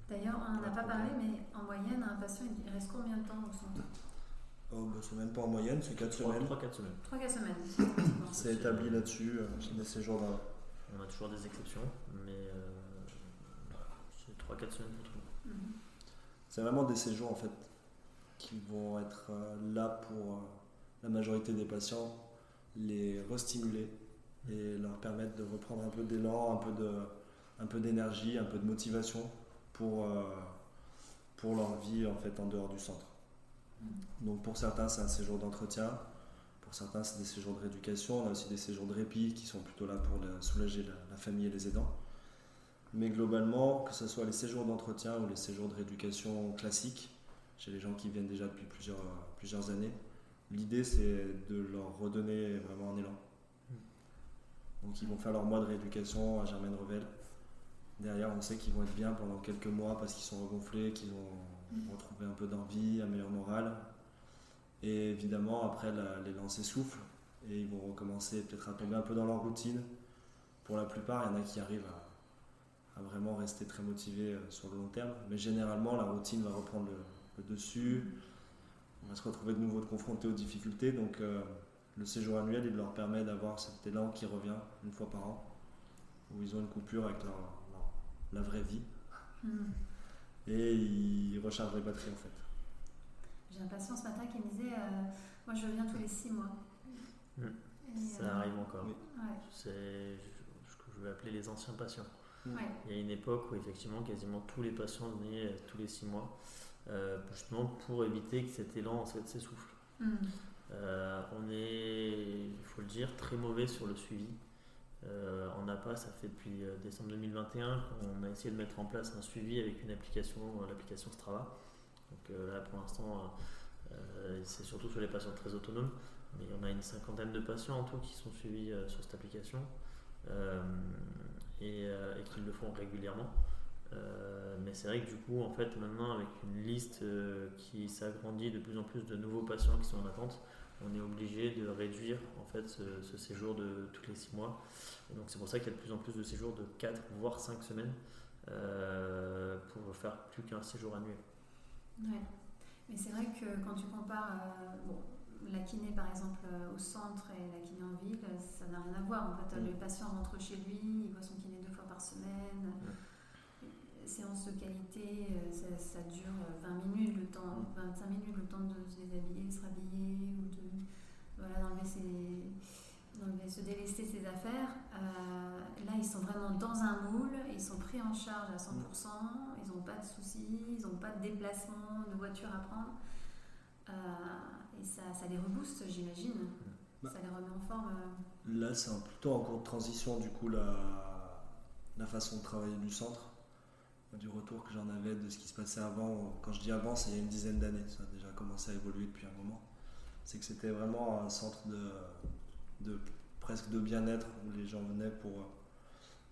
D'ailleurs, on n'en a pas parlé, mais en moyenne, un patient, il reste combien de temps au centre Oh, bah, c'est même pas en moyenne, c'est 4 semaines. 3-4 semaines. 3-4 semaines. c'est établi là-dessus, euh, c'est des séjours là. On a toujours des exceptions, mais euh, c'est 3-4 semaines pour tout le monde. Mhm. C'est vraiment des séjours en fait qui vont être euh, là pour la majorité des patients, les restimuler et leur permettre de reprendre un peu d'élan, un peu de, un peu d'énergie, un peu de motivation pour, euh, pour leur vie en fait en dehors du centre. Donc pour certains c'est un séjour d'entretien, pour certains c'est des séjours de rééducation, on a aussi des séjours de répit qui sont plutôt là pour soulager la, famille et les aidants. Mais globalement, que ce soit les séjours d'entretien ou les séjours de rééducation classiques, chez les gens qui viennent déjà depuis plusieurs, plusieurs années, l'idée c'est de leur redonner vraiment un élan. Donc ils vont faire leur mois de rééducation à Germaine Revel Derrière, on sait qu'ils vont être bien pendant quelques mois parce qu'ils sont regonflés, qu'ils vont mm. Retrouver un peu d'envie, un meilleur moral. Et évidemment, après, les lancers soufflent et ils vont recommencer peut-être à tomber un peu dans leur routine. Pour la plupart, il y en a qui arrivent à, vraiment rester très motivés euh, sur le long terme. Mais généralement, la routine va reprendre le, dessus. On va se retrouver de nouveau confrontés aux difficultés. Donc, euh, le séjour annuel, il leur permet d'avoir cet élan qui revient une fois par an, où ils ont une coupure avec leur, la vraie vie. Hmm. Et il recharge les batteries en fait. J'ai un patient ce matin qui me disait euh, Moi je reviens tous les six mois. Hmm. Ça euh, arrive encore. C'est ce que je vais appeler les anciens patients. Il y a une époque où effectivement quasiment tous les patients venaient euh, tous les six mois, justement pour éviter que cet élan en fait s'essouffle. Hmm. on est, il faut le dire, très mauvais sur le suivi. Euh, en APA, ça fait depuis euh, décembre 2021 qu'on a essayé de mettre en place un suivi avec une application, euh, l'application Strava. Donc là, pour l'instant, c'est surtout sur les patients très autonomes, mais on a une cinquantaine de patients en tout qui sont suivis sur cette application et, et qui le font régulièrement. mais c'est vrai que du coup, en fait, maintenant, avec une liste qui s'agrandit de plus en plus de nouveaux patients qui sont en attente, on est obligé de réduire en fait ce, séjour de tous les 6 mois. Et donc c'est pour ça qu'il y a de plus en plus de séjours de 4 voire 5 semaines euh, pour faire plus qu'un séjour annuel. Ouais. Mais c'est vrai que quand tu compares euh, la kiné par exemple euh, au centre et la kiné en ville, ça n'a rien à voir. En fait, le patient rentre chez lui, il voit son kiné deux fois par semaine séance de qualité, euh, ça, dure 20 euh, minutes, le temps, 25 minutes, le temps de se déshabiller, de se rhabiller ou de voilà, d'enlever se délester ses affaires. Euh, là, ils sont vraiment dans un moule, ils sont pris en charge à 100%, ils n'ont pas de soucis, ils n'ont pas de déplacement, de voiture à prendre. et ça, ça, les rebooste, j'imagine. Bah. ça les remet en forme. Là, c'est plutôt en cours de transition, du coup, la, la façon de travailler du centre du retour que j'en avais de ce qui se passait avant. Quand je dis avant, c'est il y a une dizaine d'années. Ça a déjà commencé à évoluer depuis un moment. C'est que c'était vraiment un centre de, presque de bien-être où les gens venaient pour euh,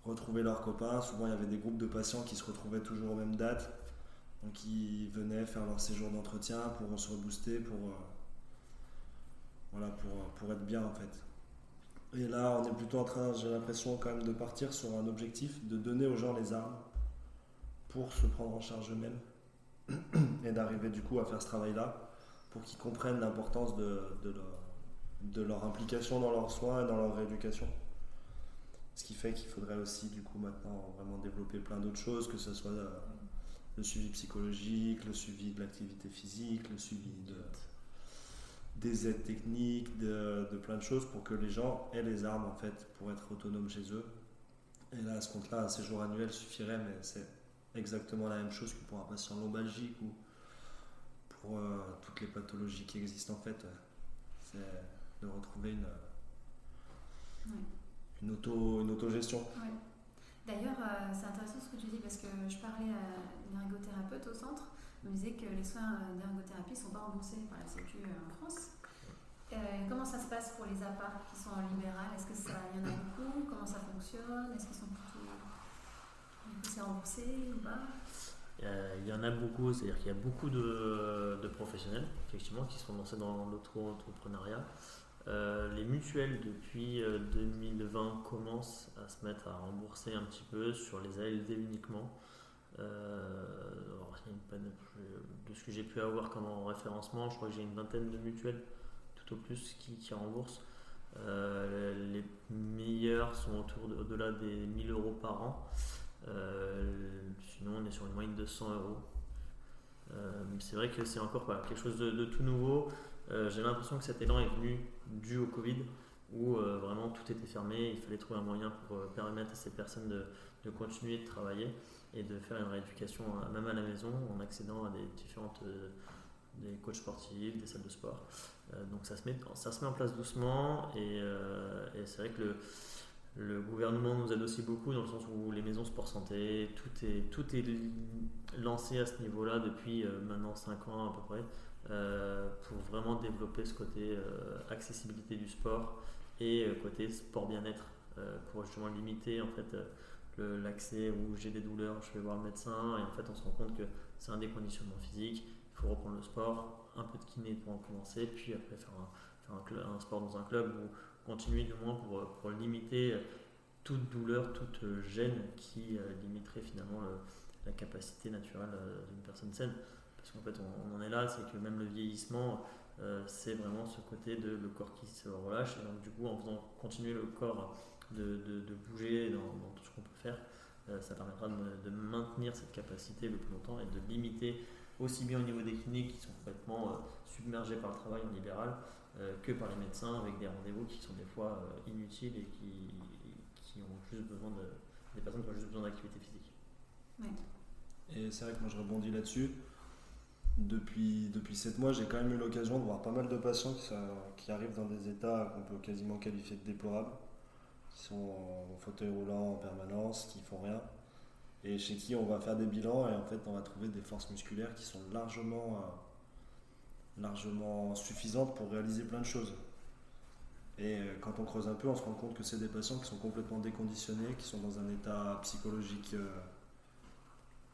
retrouver leurs copains. Souvent, il y avait des groupes de patients qui se retrouvaient toujours aux mêmes dates. Donc, ils venaient faire leur séjour d'entretien pour se rebooster, pour, euh, voilà, pour, pour être bien en fait. Et là, on est plutôt en train, j'ai l'impression quand même de partir sur un objectif de donner aux gens les armes pour se prendre en charge eux-mêmes <clears throat> et d'arriver du coup à faire ce travail-là pour qu'ils comprennent l'importance de, leur, implication dans leurs soins et dans leur rééducation. Ce qui fait qu'il faudrait aussi du coup maintenant vraiment développer plein d'autres choses, que ce soit euh, le suivi psychologique, le suivi de l'activité physique, le suivi de, des aides techniques, de, de, plein de choses pour que les gens aient les armes en fait pour être autonomes chez eux. Et là, à ce compte-là, un séjour annuel suffirait, mais c'est exactement la même chose que pour un patient lombalgique ou pour euh, toutes les pathologies qui existent en fait. C'est de retrouver une, une, auto, une autogestion. D'ailleurs, euh, c'est intéressant ce que tu dis parce que je parlais à une ergothérapeute au centre. Elle me disait que les soins d'ergothérapie ne sont pas remboursés par la Sécu euh, en France. comment ça se passe pour les APA qui sont en libéral? Est-ce qu'il y en a beaucoup? Comment ça fonctionne? Est-ce qu'ils sont c'est remboursé ou pas il y en a beaucoup, c'est-à-dire qu'il y a beaucoup de, professionnels, effectivement, qui sont lancés dans l'auto-entrepreneuriat. les mutuelles, depuis 2020, commencent à se mettre à rembourser un petit peu sur les ALD uniquement. de ce que j'ai pu avoir comme référencement, je crois que j'ai une vingtaine de mutuelles tout au plus qui, remboursent. Euh, les meilleurs sont autour de, au-delà des 1000 euros par an. Euh, sinon, on est sur une moyenne de 100 euros. Euh, c'est vrai que c'est encore quelque chose de, tout nouveau. j'ai l'impression que cet élan est venu dû au Covid, où vraiment tout était fermé. Il fallait trouver un moyen pour permettre à ces personnes de, continuer de travailler et de faire une rééducation même à la maison en accédant à des différentes des coachs sportifs, des salles de sport. Euh, donc ça se, met, ça se met en place doucement et, euh, c'est vrai que le, le, gouvernement nous aide aussi beaucoup dans le sens où les maisons sport santé, tout est, tout est lancé à ce niveau-là depuis euh, maintenant 5 ans à peu près pour vraiment développer ce côté accessibilité du sport et côté sport bien-être pour justement limiter en fait l'accès où j'ai des douleurs, je vais voir le médecin et en fait on se rend compte que c'est un déconditionnement physique, il faut reprendre le sport, un peu de kiné pour en commencer, puis après faire un, un, sport dans un club ou continuer du moins pour, limiter toute douleur, toute gêne qui euh, limiterait finalement la capacité naturelle euh, d'une personne saine. Parce qu'en fait, on, en est là, c'est que même le vieillissement, euh, c'est vraiment ce côté de le corps qui se relâche. Et donc, du coup, en faisant continuer le corps de, bouger dans, tout ce qu'on peut faire, ça permettra de, maintenir cette capacité le plus longtemps et de limiter aussi bien au niveau des kinés qui sont complètement euh, submergés par le travail libéral, euh, que par les médecins avec des rendez-vous qui sont des fois euh, inutiles et qui, qui, ont juste besoin de, des personnes qui ont juste besoin d'activité physique. Et c'est vrai que moi je rebondis là-dessus. Depuis, depuis 7 mois, j'ai quand même eu l'occasion de voir pas mal de patients qui, qui arrivent dans des états qu'on peut quasiment qualifier de déplorables, qui sont en fauteuil roulant en permanence, qui font rien et chez qui on va faire des bilans et en fait on va trouver des forces musculaires qui sont largement, euh, largement suffisantes pour réaliser plein de choses. Et euh, quand on creuse un peu, on se rend compte que c'est des patients qui sont complètement déconditionnés, qui sont dans un état psychologique, euh,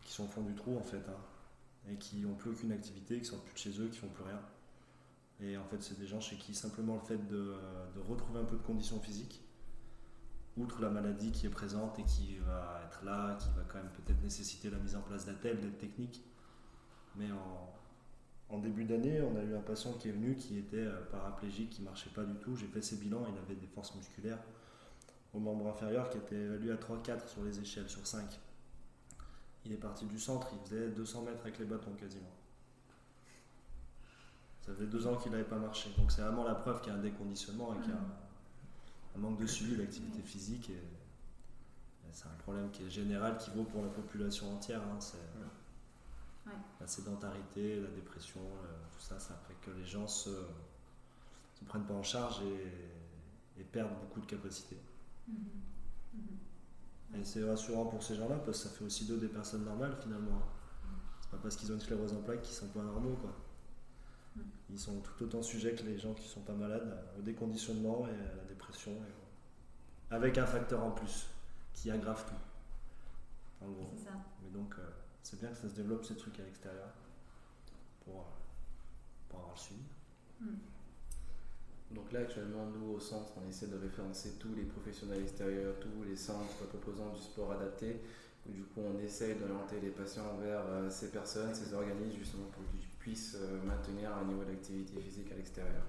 qui sont au fond du trou en fait, hein, et qui n'ont plus aucune activité, qui sortent plus de chez eux, qui font plus rien. Et en fait, c'est des gens chez qui simplement le fait de, retrouver un peu de conditions physiques, outre la maladie qui est présente et qui va être là, qui va quand même peut-être nécessiter la mise en place d'attelles, d'aides techniques. Mais en, début d'année, on a eu un patient qui est venu qui était euh, paraplégique, qui ne marchait pas du tout. J'ai fait ses bilans, il avait des forces musculaires au membre inférieur qui étaient évaluées à 3-4 sur les échelles, sur 5. Il est parti du centre, il faisait 200 mètres avec les bâtons quasiment. Ça faisait deux ans qu'il n'avait pas marché. Donc c'est vraiment la preuve qu'il y a un déconditionnement et qu'il y a un manque de suivi de physique. C'est un problème qui est général, qui vaut pour la population entière. Hein, la sédentarité, la dépression, tout ça, ça fait que les gens se, se prennent pas en charge et, perdent beaucoup de capacités. Mm-hmm. Mm-hmm. Et c'est rassurant pour ces gens-là parce que ça fait aussi d'eux des personnes normales finalement. Hein. C'est pas parce qu'ils ont une sclérose en plaques qu'ils sont pas normaux quoi. Ils sont tout autant sujets que les gens qui ne sont pas malades au déconditionnement et à la dépression. avec un facteur en plus qui aggrave tout. En gros. Ça. Mais donc, euh, c'est bien que ça se développe ces trucs à l'extérieur pour, pour avoir le suivi. Hmm. Donc là, actuellement, nous, au centre, on essaie de référencer tous les professionnels extérieurs, tous les centres proposant du sport adapté. du coup, on essaie d'orienter les patients vers euh, ces personnes, ces organismes, justement, pour qu'ils puissent euh, maintenir un niveau d'activité physique à l'extérieur.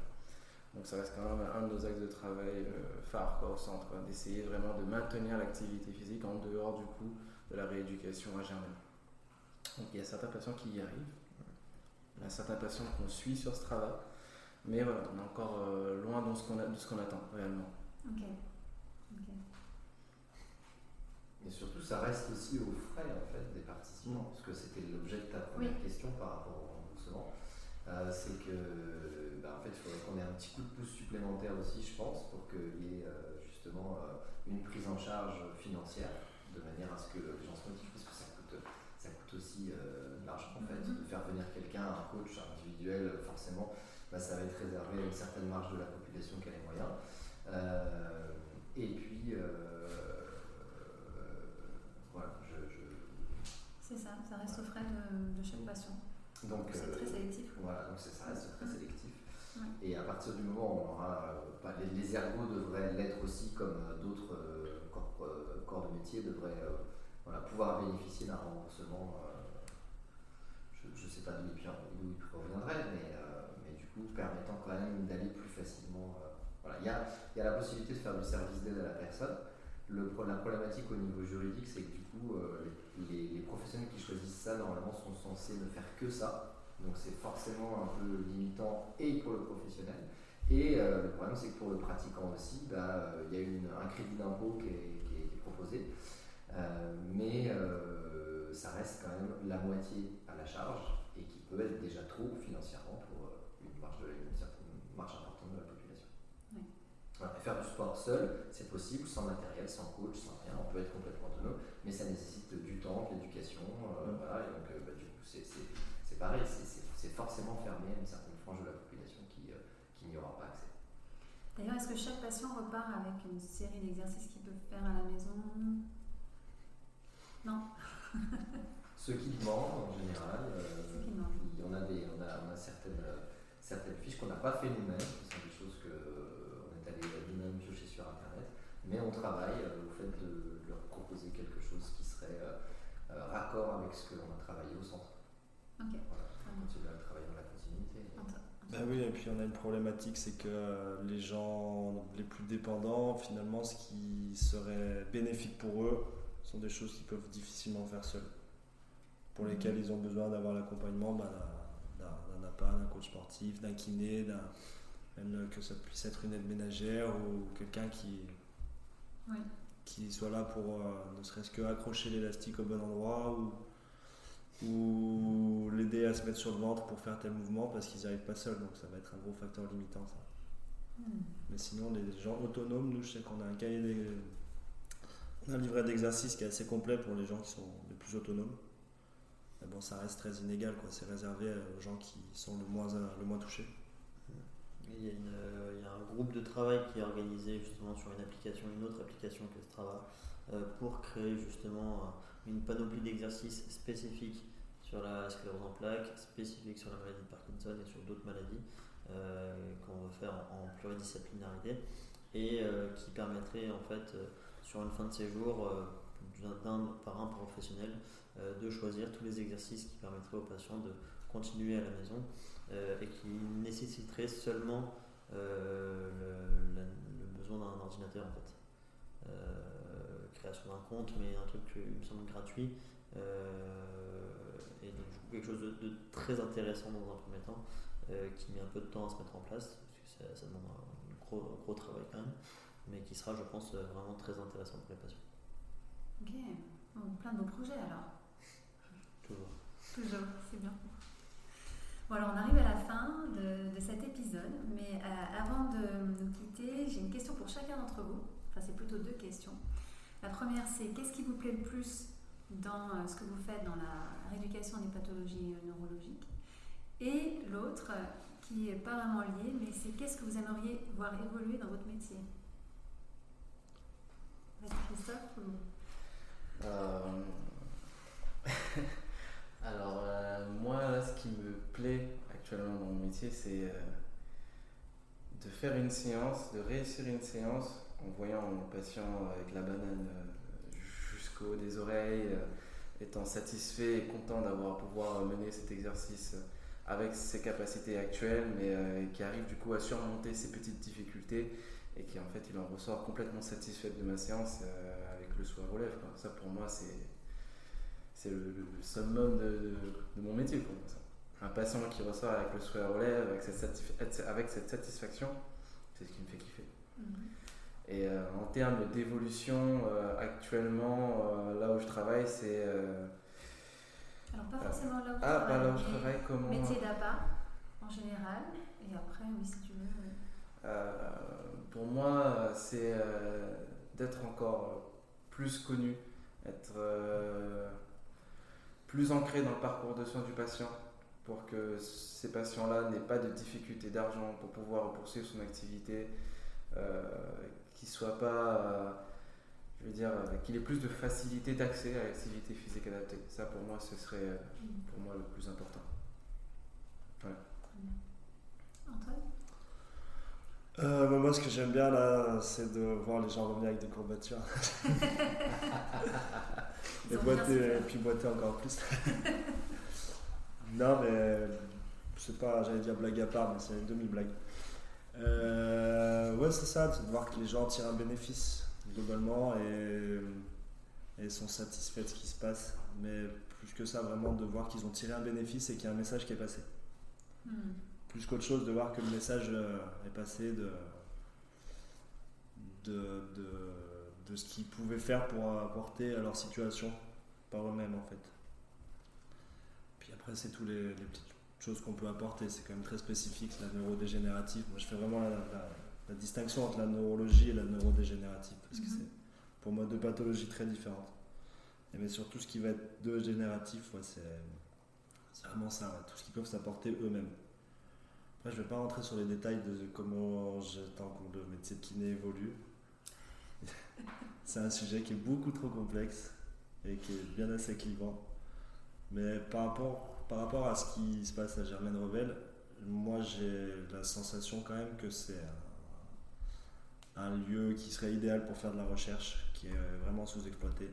Donc ça reste quand même un de nos axes de travail euh, phare au centre, d'essayer vraiment de maintenir l'activité physique en dehors du coup de la rééducation à germer. Donc il y a certains patients qui y arrivent, il y a certains patients qu'on suit sur ce travail, mais voilà, on est encore euh, loin de ce qu'on attend réellement. Ok. Et surtout, ça reste aussi aux frais en fait des participants, parce que c'était l'objet de ta première question par rapport au euh, c'est que bah, en fait, il faudrait qu'on ait un petit coup de pouce supplémentaire aussi, je pense, pour qu'il y ait euh, justement euh, une prise en charge financière, de manière à ce que les gens se motivent, aussi de l'argent en fait. Mm-hmm. De faire venir quelqu'un, un coach individuel, forcément, bah, ça va être réservé à une certaine marge de la population qui a les moyens. et puis, voilà, je, je C'est ça, ça reste au frais de, chaque patient. Donc c'est très sélectif. Voilà, donc ça reste très sélectif. Et à partir du moment où on aura, bah, les, ergots devraient l'être aussi comme d'autres corps, de métier devraient voilà, pouvoir bénéficier d'un remboursement. je ne sais pas d'où il proviendrait, mais, mais du coup permettant quand même d'aller plus facilement. voilà. il, y a, il y a la possibilité de faire du service d'aide à la personne la problématique au niveau juridique, c'est que du coup, euh, les, professionnels qui choisissent ça, normalement, sont censés ne faire que ça. Donc c'est forcément un peu limitant et pour le professionnel. Et euh, le problème, c'est que pour le pratiquant aussi, bah, euh, il y a une, un crédit d'impôt qui, qui, est proposé. Mais ça reste quand même la moitié à la charge et qui peut être déjà trop financièrement pour une marge, une certaine marge importante de la population. faire du sport seul, c'est possible, sans matériel, sans coach, sans rien, on peut être complètement autonome, mais ça nécessite du temps, de l'éducation, euh, mm. voilà, et donc euh, bah, du coup c'est pareil, c'est forcément fermé à une certaine frange de la population qui, euh, qui n'y aura pas accès. D'ailleurs, est-ce que chaque patient repart avec une série d'exercices qu'il peut faire à la maison? Non. <laughs> Ceux qui demandent, en général, on, a des, on, a, on a certaines, certaines fiches qu'on n'a pas fait nous-mêmes, qui sont des choses qu'on est allé nous-mêmes piocher sur Internet, mais on travaille euh, au fait de leur proposer quelque chose qui serait euh, euh, raccord avec ce que l'on a travaillé au centre. Ok. Voilà, continuer à travailler dans la continuité. Ben oui, et puis on a une problématique, c'est que les gens les plus dépendants, finalement, ce qui serait bénéfique pour eux, sont des choses qu'ils peuvent difficilement faire seuls, pour lesquelles ils ont besoin d'avoir l'accompagnement ben, d'un APA, d'un coach sportif, d'un kiné, même que ça puisse être une aide ménagère ou quelqu'un qui, qui soit là pour euh, ne serait-ce que accrocher l'élastique au bon endroit ou, ou l'aider à se mettre sur le ventre pour faire tel mouvement parce qu'ils n'y arrivent pas seuls. Donc ça va être un gros facteur limitant ça. Hmm. Mais sinon, les gens autonomes, nous, je sais qu'on a un cahier des... Un livret d'exercice qui est assez complet pour les gens qui sont les plus autonomes. Mais bon, ça reste très inégal, quoi. C'est réservé aux gens qui sont le moins, le moins touchés. Il y, a il y, a un groupe de travail qui est organisé justement sur une application, une autre application que Strava, euh, pour créer justement euh, une panoplie d'exercices spécifiques sur la sclérose en plaques, spécifiques sur la maladie de Parkinson et sur d'autres maladies euh, qu'on veut faire en, pluridisciplinarité et qui permettrait en fait sur une fin de séjour d'un par un professionnel de choisir tous les exercices qui permettraient aux patients de continuer à la maison euh, et qui nécessiterait seulement euh, le, besoin d'un ordinateur en fait. Euh, création d'un compte, mais un truc qui me semble gratuit. et donc quelque chose de, très intéressant dans un premier temps, qui met un peu de temps à se mettre en place, parce que ça, demande un gros, gros, travail quand même, mais qui sera, je pense, vraiment très intéressant pour les patients. Ok, plein de beaux projets alors. Toujours. Toujours, c'est bien. Bon, alors on arrive à la fin de, cet épisode, mais euh, avant de nous quitter, j'ai une question pour chacun d'entre vous. Enfin, c'est plutôt deux questions. La première, c'est qu'est-ce qui vous plaît le plus dans euh, ce que vous faites dans la rééducation des pathologies euh, neurologiques? Et l'autre, qui n'est pas vraiment lié, mais c'est qu'est-ce que vous aimeriez voir évoluer dans votre métier? Christophe <laughs> Alors, euh, moi, ce qui me plaît actuellement dans mon métier, c'est euh, de faire une séance, de réussir une séance en voyant mon patient avec la banane euh, jusqu'au des oreilles, étant satisfait et content d'avoir pouvoir mener cet exercice avec ses capacités actuelles, mais qui arrive du coup à surmonter ses petites difficultés et qui en fait il en ressort complètement satisfait de ma séance avec le soin relève. Ça pour moi c'est c'est le, summum de, mon métier pour moi. Un patient qui ressort avec le relève, avec cette, avec cette satisfaction, c'est ce qui me fait kiffer. Mhm. Et euh, en termes d'évolution, euh, actuellement, euh, là où je travaille, c'est. Alors, pas forcément là où, ah, bah, là où je travaille, comment. Métier d'appât, en général, et après, oui, si tu veux. Pour moi, c'est d'être encore plus connu, être plus ancré dans le parcours de soins du patient pour que ces patients-là n'aient pas de difficultés d'argent pour pouvoir poursuivre son activité, euh, qu'ils ne soient pas euh, je veux dire, qu'il ait plus de facilité d'accès à l'activité physique adaptée. Ça, pour moi, ce serait pour moi le plus important. Antoine? Euh, bah, moi, ce que j'aime bien là, c'est de voir les gens revenir avec des courbatures. <laughs> <laughs> et, boiter, et puis boiter encore plus. <laughs> non, mais c'est pas, j'allais dire blague à part, mais c'est une demi-blague. Euh, ouais, c'est ça, c'est de voir que les gens tirent un bénéfice globalement et, et sont satisfaits de ce qui se passe. Mais plus que ça, vraiment de voir qu'ils ont tiré un bénéfice et qu'il y a un message qui est passé. Hmm plus qu'autre chose de voir que le message euh, est passé de, de, de, ce qu'ils pouvaient faire pour apporter à leur situation par eux-mêmes en fait. Puis après c'est tous les, petites choses qu'on peut apporter, c'est quand même très spécifique, la neurodégénérative. Moi je fais vraiment la, distinction entre la neurologie et la neurodégénérative, parce que mhm. c'est pour moi deux pathologies très différentes. Et mais surtout ce qui va être dégénératif, c'est vraiment ça, tout ce qu'ils peuvent s'apporter eux-mêmes je ne vais pas rentrer sur les détails de comment j'attends que le métier de kiné évolue. C'est un sujet qui est beaucoup trop complexe et qui est bien assez clivant. Mais par rapport, à ce qui se passe à Germaine Revel, moi j'ai la sensation quand même que c'est un, un, lieu qui serait idéal pour faire de la recherche, qui est vraiment sous-exploité.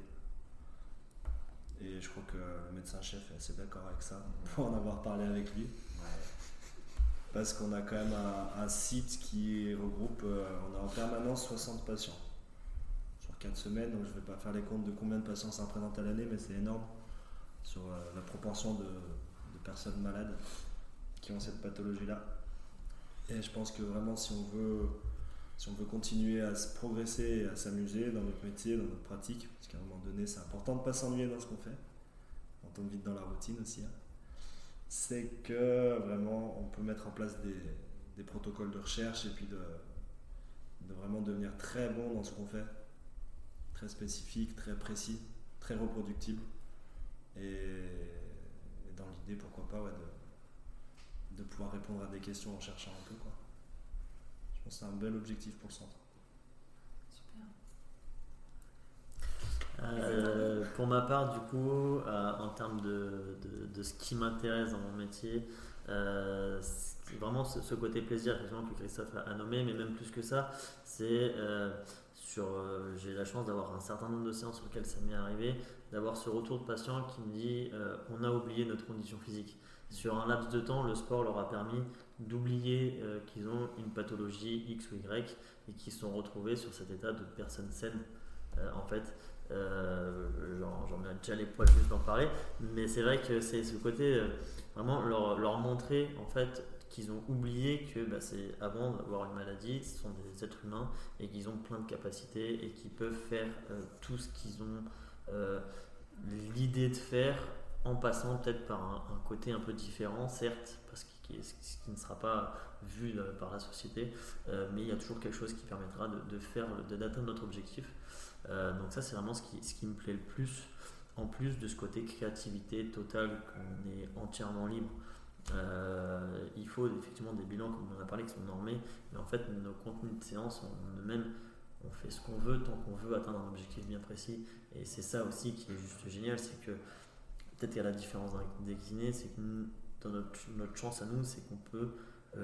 Et je crois que le médecin-chef est assez d'accord avec ça, pour en avoir parlé avec lui parce qu'on a quand même un, site qui regroupe, euh, on a en permanence 60 patients sur 4 semaines, donc je ne vais pas faire les comptes de combien de patients ça représente à l'année, mais c'est énorme sur euh, la proportion de, personnes malades qui ont cette pathologie-là. Et je pense que vraiment, si on veut, si on veut continuer à se progresser et à s'amuser dans notre métier, dans notre pratique, parce qu'à un moment donné, c'est important de ne pas s'ennuyer dans ce qu'on fait, on tombe vite dans la routine aussi. Hein c'est que vraiment on peut mettre en place des, protocoles de recherche et puis de, vraiment devenir très bon dans ce qu'on fait, très spécifique, très précis, très reproductible. Et, dans l'idée, pourquoi pas, de, pouvoir répondre à des questions en cherchant un peu. Quoi. Je pense que c'est un bel objectif pour le centre. Euh, pour ma part, du coup, euh, en termes de, de, ce qui m'intéresse dans mon métier, euh, vraiment ce, côté plaisir que Christophe a, nommé, mais même plus que ça, c'est sur. J'ai la chance d'avoir un certain nombre de séances sur lesquelles ça m'est arrivé, d'avoir ce retour de patient qui me dit on a oublié notre condition physique. Sur un laps de temps, le sport leur a permis d'oublier qu'ils ont une pathologie X ou Y et qu'ils se sont retrouvés sur cet état de personne saine en fait. Euh, J'en mets déjà les poils juste d'en parler, mais c'est vrai que c'est ce côté euh, vraiment leur, montrer en fait qu'ils ont oublié que bah, c'est avant d'avoir une maladie, ce sont des êtres humains et qu'ils ont plein de capacités et qu'ils peuvent faire euh, tout ce qu'ils ont l'idée de faire en passant peut-être par un, côté un peu différent, certes, parce que ce qui ne sera pas vu par la société, mais il y a toujours quelque chose qui permettra de, de faire, d'atteindre notre objectif. Euh, donc ça c'est vraiment ce qui, me plaît le plus, en plus de ce côté créativité totale qu'on est entièrement libre. Euh, il faut effectivement des bilans, comme on en a parlé, qui sont normés, mais en fait, nos contenus de séance, on, fait ce qu'on veut tant qu'on veut atteindre un objectif bien précis. Et c'est ça aussi qui est juste génial, c'est que peut-être qu'il y a la différence des kinés, c'est que notre, chance à nous, c'est qu'on peut euh,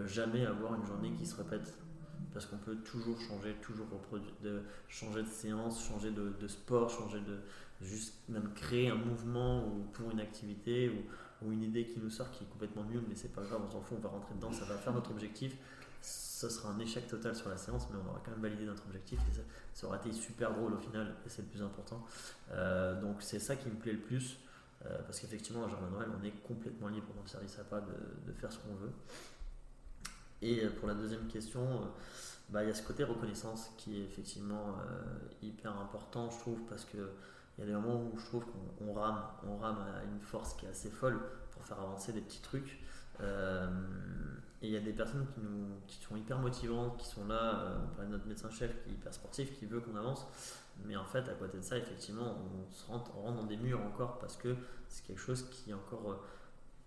jamais avoir une journée qui se répète parce qu'on peut toujours changer, toujours de, changer de séance, changer de, sport, changer de juste même créer un mouvement ou pour une activité ou, une idée qui nous sort qui est complètement nulle, mais c'est pas grave, on s'en fout, on va rentrer dedans, ça va faire notre objectif. Ce sera un échec total sur la séance, mais on aura quand même validé notre objectif et ça, aura été super drôle au final et c'est le plus important. Euh, donc c'est ça qui me plaît le plus. Euh, parce qu'effectivement, à Jardin Noël, on est complètement libre dans le service à pas de faire ce qu'on veut. Et euh, pour la deuxième question, euh, bah, il y a ce côté reconnaissance qui est effectivement euh, hyper important, je trouve, parce qu'il y a des moments où je trouve qu'on rame, on rame à une force qui est assez folle pour faire avancer des petits trucs. et il y a des personnes qui, nous, qui sont hyper motivantes, qui sont là, on parlait de notre médecin-chef qui est hyper sportif, qui veut qu'on avance. Mais en fait, à côté de ça, effectivement, on, se rentre, on rentre dans des murs encore parce que c'est quelque chose qui est encore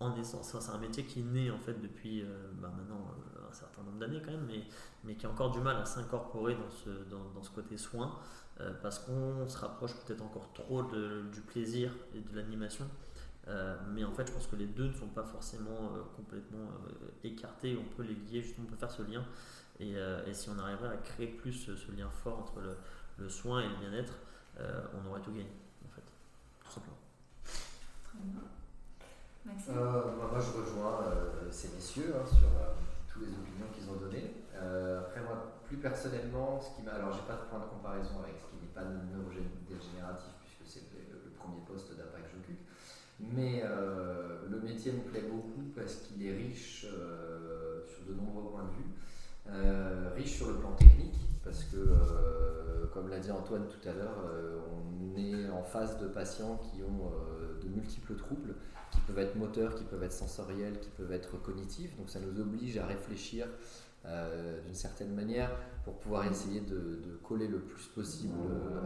en essence, c'est un métier qui naît en fait depuis bah, maintenant un certain nombre d'années quand même, mais, mais qui a encore du mal à s'incorporer dans ce, dans, ce côté soin, parce qu'on se rapproche peut-être encore trop du plaisir et de l'animation. mais en fait, je pense que les deux ne sont pas forcément complètement écartés. On peut les lier, justement, on peut faire ce lien. Et, si on arriverait à créer plus ce, lien fort entre le, soin et le bien-être, euh, on aurait tout gagné, en fait, tout simplement. Euh, moi, je rejoins euh, ces messieurs hein, sur toutes les opinions qu'ils ont données. après, moi, plus personnellement, ce qui m'a. Alors, j'ai pas de point de comparaison avec ce qui n'est pas neurodégénératif, puisque c'est le, premier poste d'après que j'occupe. Mais le métier me plaît beaucoup parce qu'il est riche sur de nombreux points de vue. riche sur le plan technique, parce que, euh, comme l'a dit Antoine tout à l'heure, euh, on est en face de patients qui ont euh, de multiples troubles, qui peuvent être moteurs, qui peuvent être sensoriels, qui peuvent être cognitifs. Donc ça nous oblige à réfléchir d'une certaine manière pour pouvoir essayer de, coller le plus possible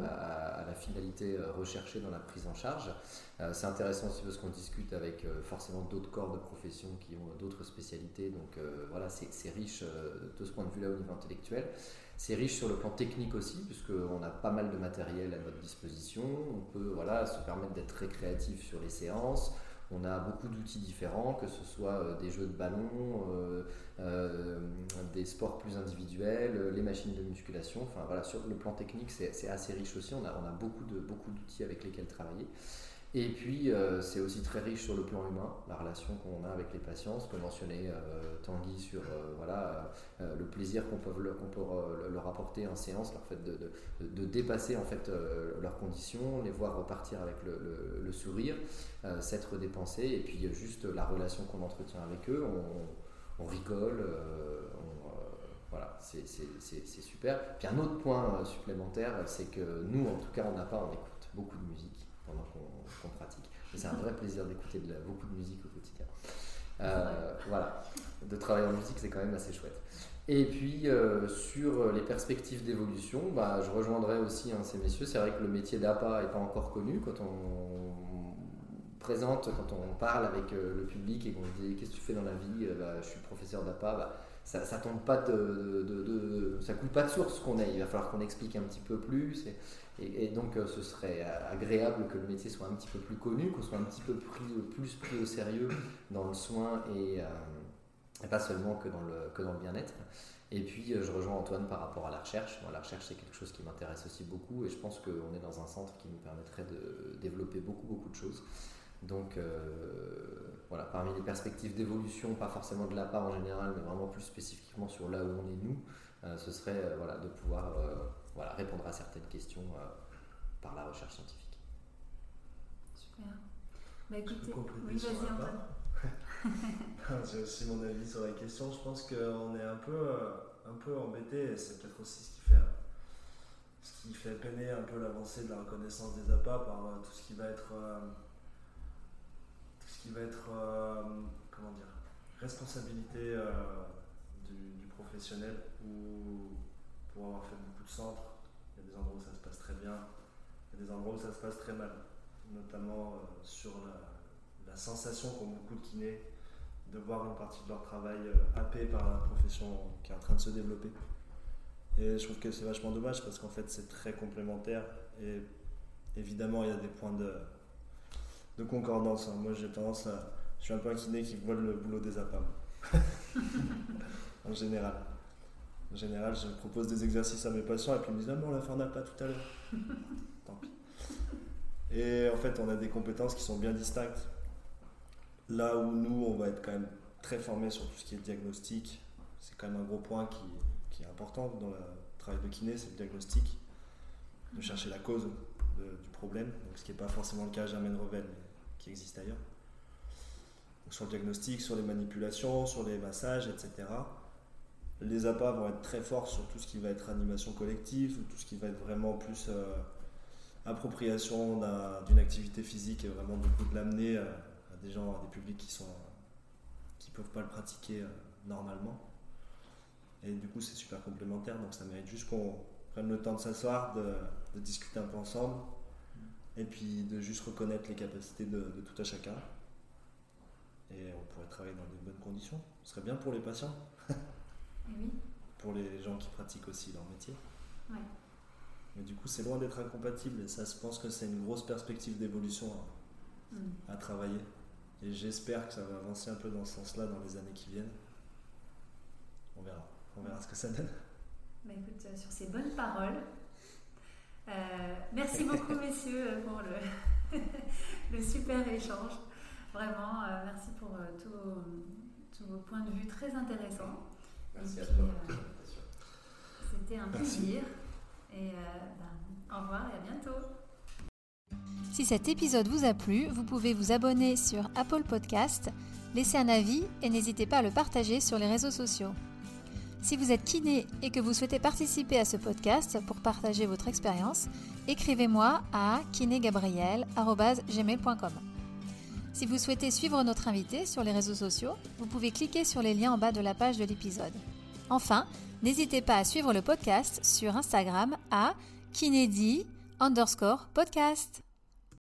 à, la finalité recherchée dans la prise en charge. c'est intéressant aussi parce qu'on discute avec forcément d'autres corps de profession qui ont d'autres spécialités. Donc voilà, c'est riche de ce point de vue-là au niveau intellectuel. C'est riche sur le plan technique aussi, puisqu'on a pas mal de matériel à notre disposition. On peut voilà, se permettre d'être très créatif sur les séances. On a beaucoup d'outils différents, que ce soit euh, des jeux de ballon, euh, euh, des sports plus individuels, les machines de musculation. Enfin voilà, sur le plan technique, c'est assez riche aussi. On a, beaucoup d'outils avec lesquels travailler. Et puis, euh, c'est aussi très riche sur le plan humain, la relation qu'on a avec les patients, ce que mentionnait euh, Tanguy sur euh, voilà, le plaisir qu'on peut, leur apporter en séance, leur fait de, de, dépasser en fait, leurs conditions, les voir repartir avec le, sourire, s'être dépensé, et puis juste la relation qu'on entretient avec eux, on, rigole, voilà, c'est super. Puis un autre point supplémentaire, c'est que nous, en tout cas, on n'a pas, on écoute beaucoup de musique qu'on pratique. c'est un vrai plaisir d'écouter beaucoup de musique au quotidien. Euh, voilà, de travailler en musique, c'est quand même assez chouette. Et puis euh, sur les perspectives d'évolution, bah, je rejoindrai aussi hein, ces messieurs. C'est vrai que le métier d'APA n'est pas encore connu. Quand on présente, quand on parle avec euh, le public et qu'on dit qu'est-ce que tu fais dans la vie, bah, je suis professeur d'APA, bah, ça, ça tombe pas de, ça coule pas de source qu'on ait. Il va falloir qu'on explique un petit peu plus. Et, donc, euh, ce serait agréable que le métier soit un petit peu plus connu, qu'on soit un petit peu plus pris au sérieux dans le soin et, euh, pas seulement que dans le, que dans le bien-être. Et puis, euh, je rejoins Antoine par rapport à la recherche. la recherche, c'est quelque chose qui m'intéresse aussi beaucoup et je pense qu'on est dans un centre qui nous permettrait de développer beaucoup, beaucoup de choses. Donc, voilà, parmi les perspectives d'évolution, pas forcément de la part en général, mais vraiment plus spécifiquement sur là où on est nous, ce serait voilà, de pouvoir voilà, répondre à certaines questions euh, par la recherche scientifique. Super. Bah écoutez, oui, vas-y Antoine. J'ai <laughs> aussi mon avis sur la question. Je pense qu'on est un peu, euh, un peu embêté et c'est peut-être aussi ce qui fait, ce qui fait peiner un peu l'avancée de la reconnaissance des APA par euh, tout ce qui va être, qui va être, comment dire, responsabilité du, du, professionnel ou pour avoir fait beaucoup de centres, il y a des endroits où ça se passe très bien, il y a des endroits où ça se passe très mal, notamment euh, sur la, sensation qu'ont beaucoup de kinés de voir une partie de leur travail euh, happé par la profession qui est en train de se développer. Et je trouve que c'est vachement dommage parce qu'en fait c'est très complémentaire. Et évidemment il y a des points de, de concordance. Hein. Moi j'ai tendance à. Je suis un peu un kiné qui vole le boulot des APAM. <laughs> en général. En général, je propose des exercices à mes patients et puis ils me disent Ah, mais on l'a fait en APA tout à l'heure. <laughs> Tant pis. Et en fait, on a des compétences qui sont bien distinctes. Là où nous, on va être quand même très formés sur tout ce qui est diagnostic, c'est quand même un gros point qui, qui est important dans le travail de kiné, c'est le diagnostic, de chercher la cause du problème, donc ce qui n'est pas forcément le cas à Germaine Revel, mais qui existe ailleurs. Sur le diagnostic, sur les manipulations, sur les massages, etc. Les APA vont être très forts sur tout ce qui va être animation collective, tout ce qui va être vraiment plus euh, appropriation d'une activité physique et vraiment beaucoup de l'amener à, des gens, à des publics qui sont qui peuvent pas le pratiquer euh, normalement. Et du coup, c'est super complémentaire, donc ça mérite juste qu'on prenne le temps de s'asseoir, de, discuter un peu ensemble, et puis de juste reconnaître les capacités de, tout à chacun. et on pourrait travailler dans de bonnes conditions. Ce serait bien pour les patients. <laughs> oui. Pour les gens qui pratiquent aussi leur métier. Ouais. Mais du coup, c'est loin d'être incompatible et ça, je pense que c'est une grosse perspective d'évolution à, mm. travailler. Et j'espère que ça va avancer un peu dans ce sens-là dans les années qui viennent. On verra. On verra ce que ça donne. Bah écoute, euh, sur ces bonnes paroles, euh, merci beaucoup <laughs> messieurs pour le, <laughs> le super échange. Vraiment, euh, merci pour tous vos points de vue très intéressants. Merci à toi. C'était un plaisir. Et ben, au revoir et à bientôt. Si cet épisode vous a plu, vous pouvez vous abonner sur Apple Podcast, laisser un avis et n'hésitez pas à le partager sur les réseaux sociaux. Si vous êtes kiné et que vous souhaitez participer à ce podcast pour partager votre expérience, écrivez-moi à kinégabriel.gmail.com. Si vous souhaitez suivre notre invité sur les réseaux sociaux, vous pouvez cliquer sur les liens en bas de la page de l'épisode. Enfin, n'hésitez pas à suivre le podcast sur Instagram à kinédi underscore podcast.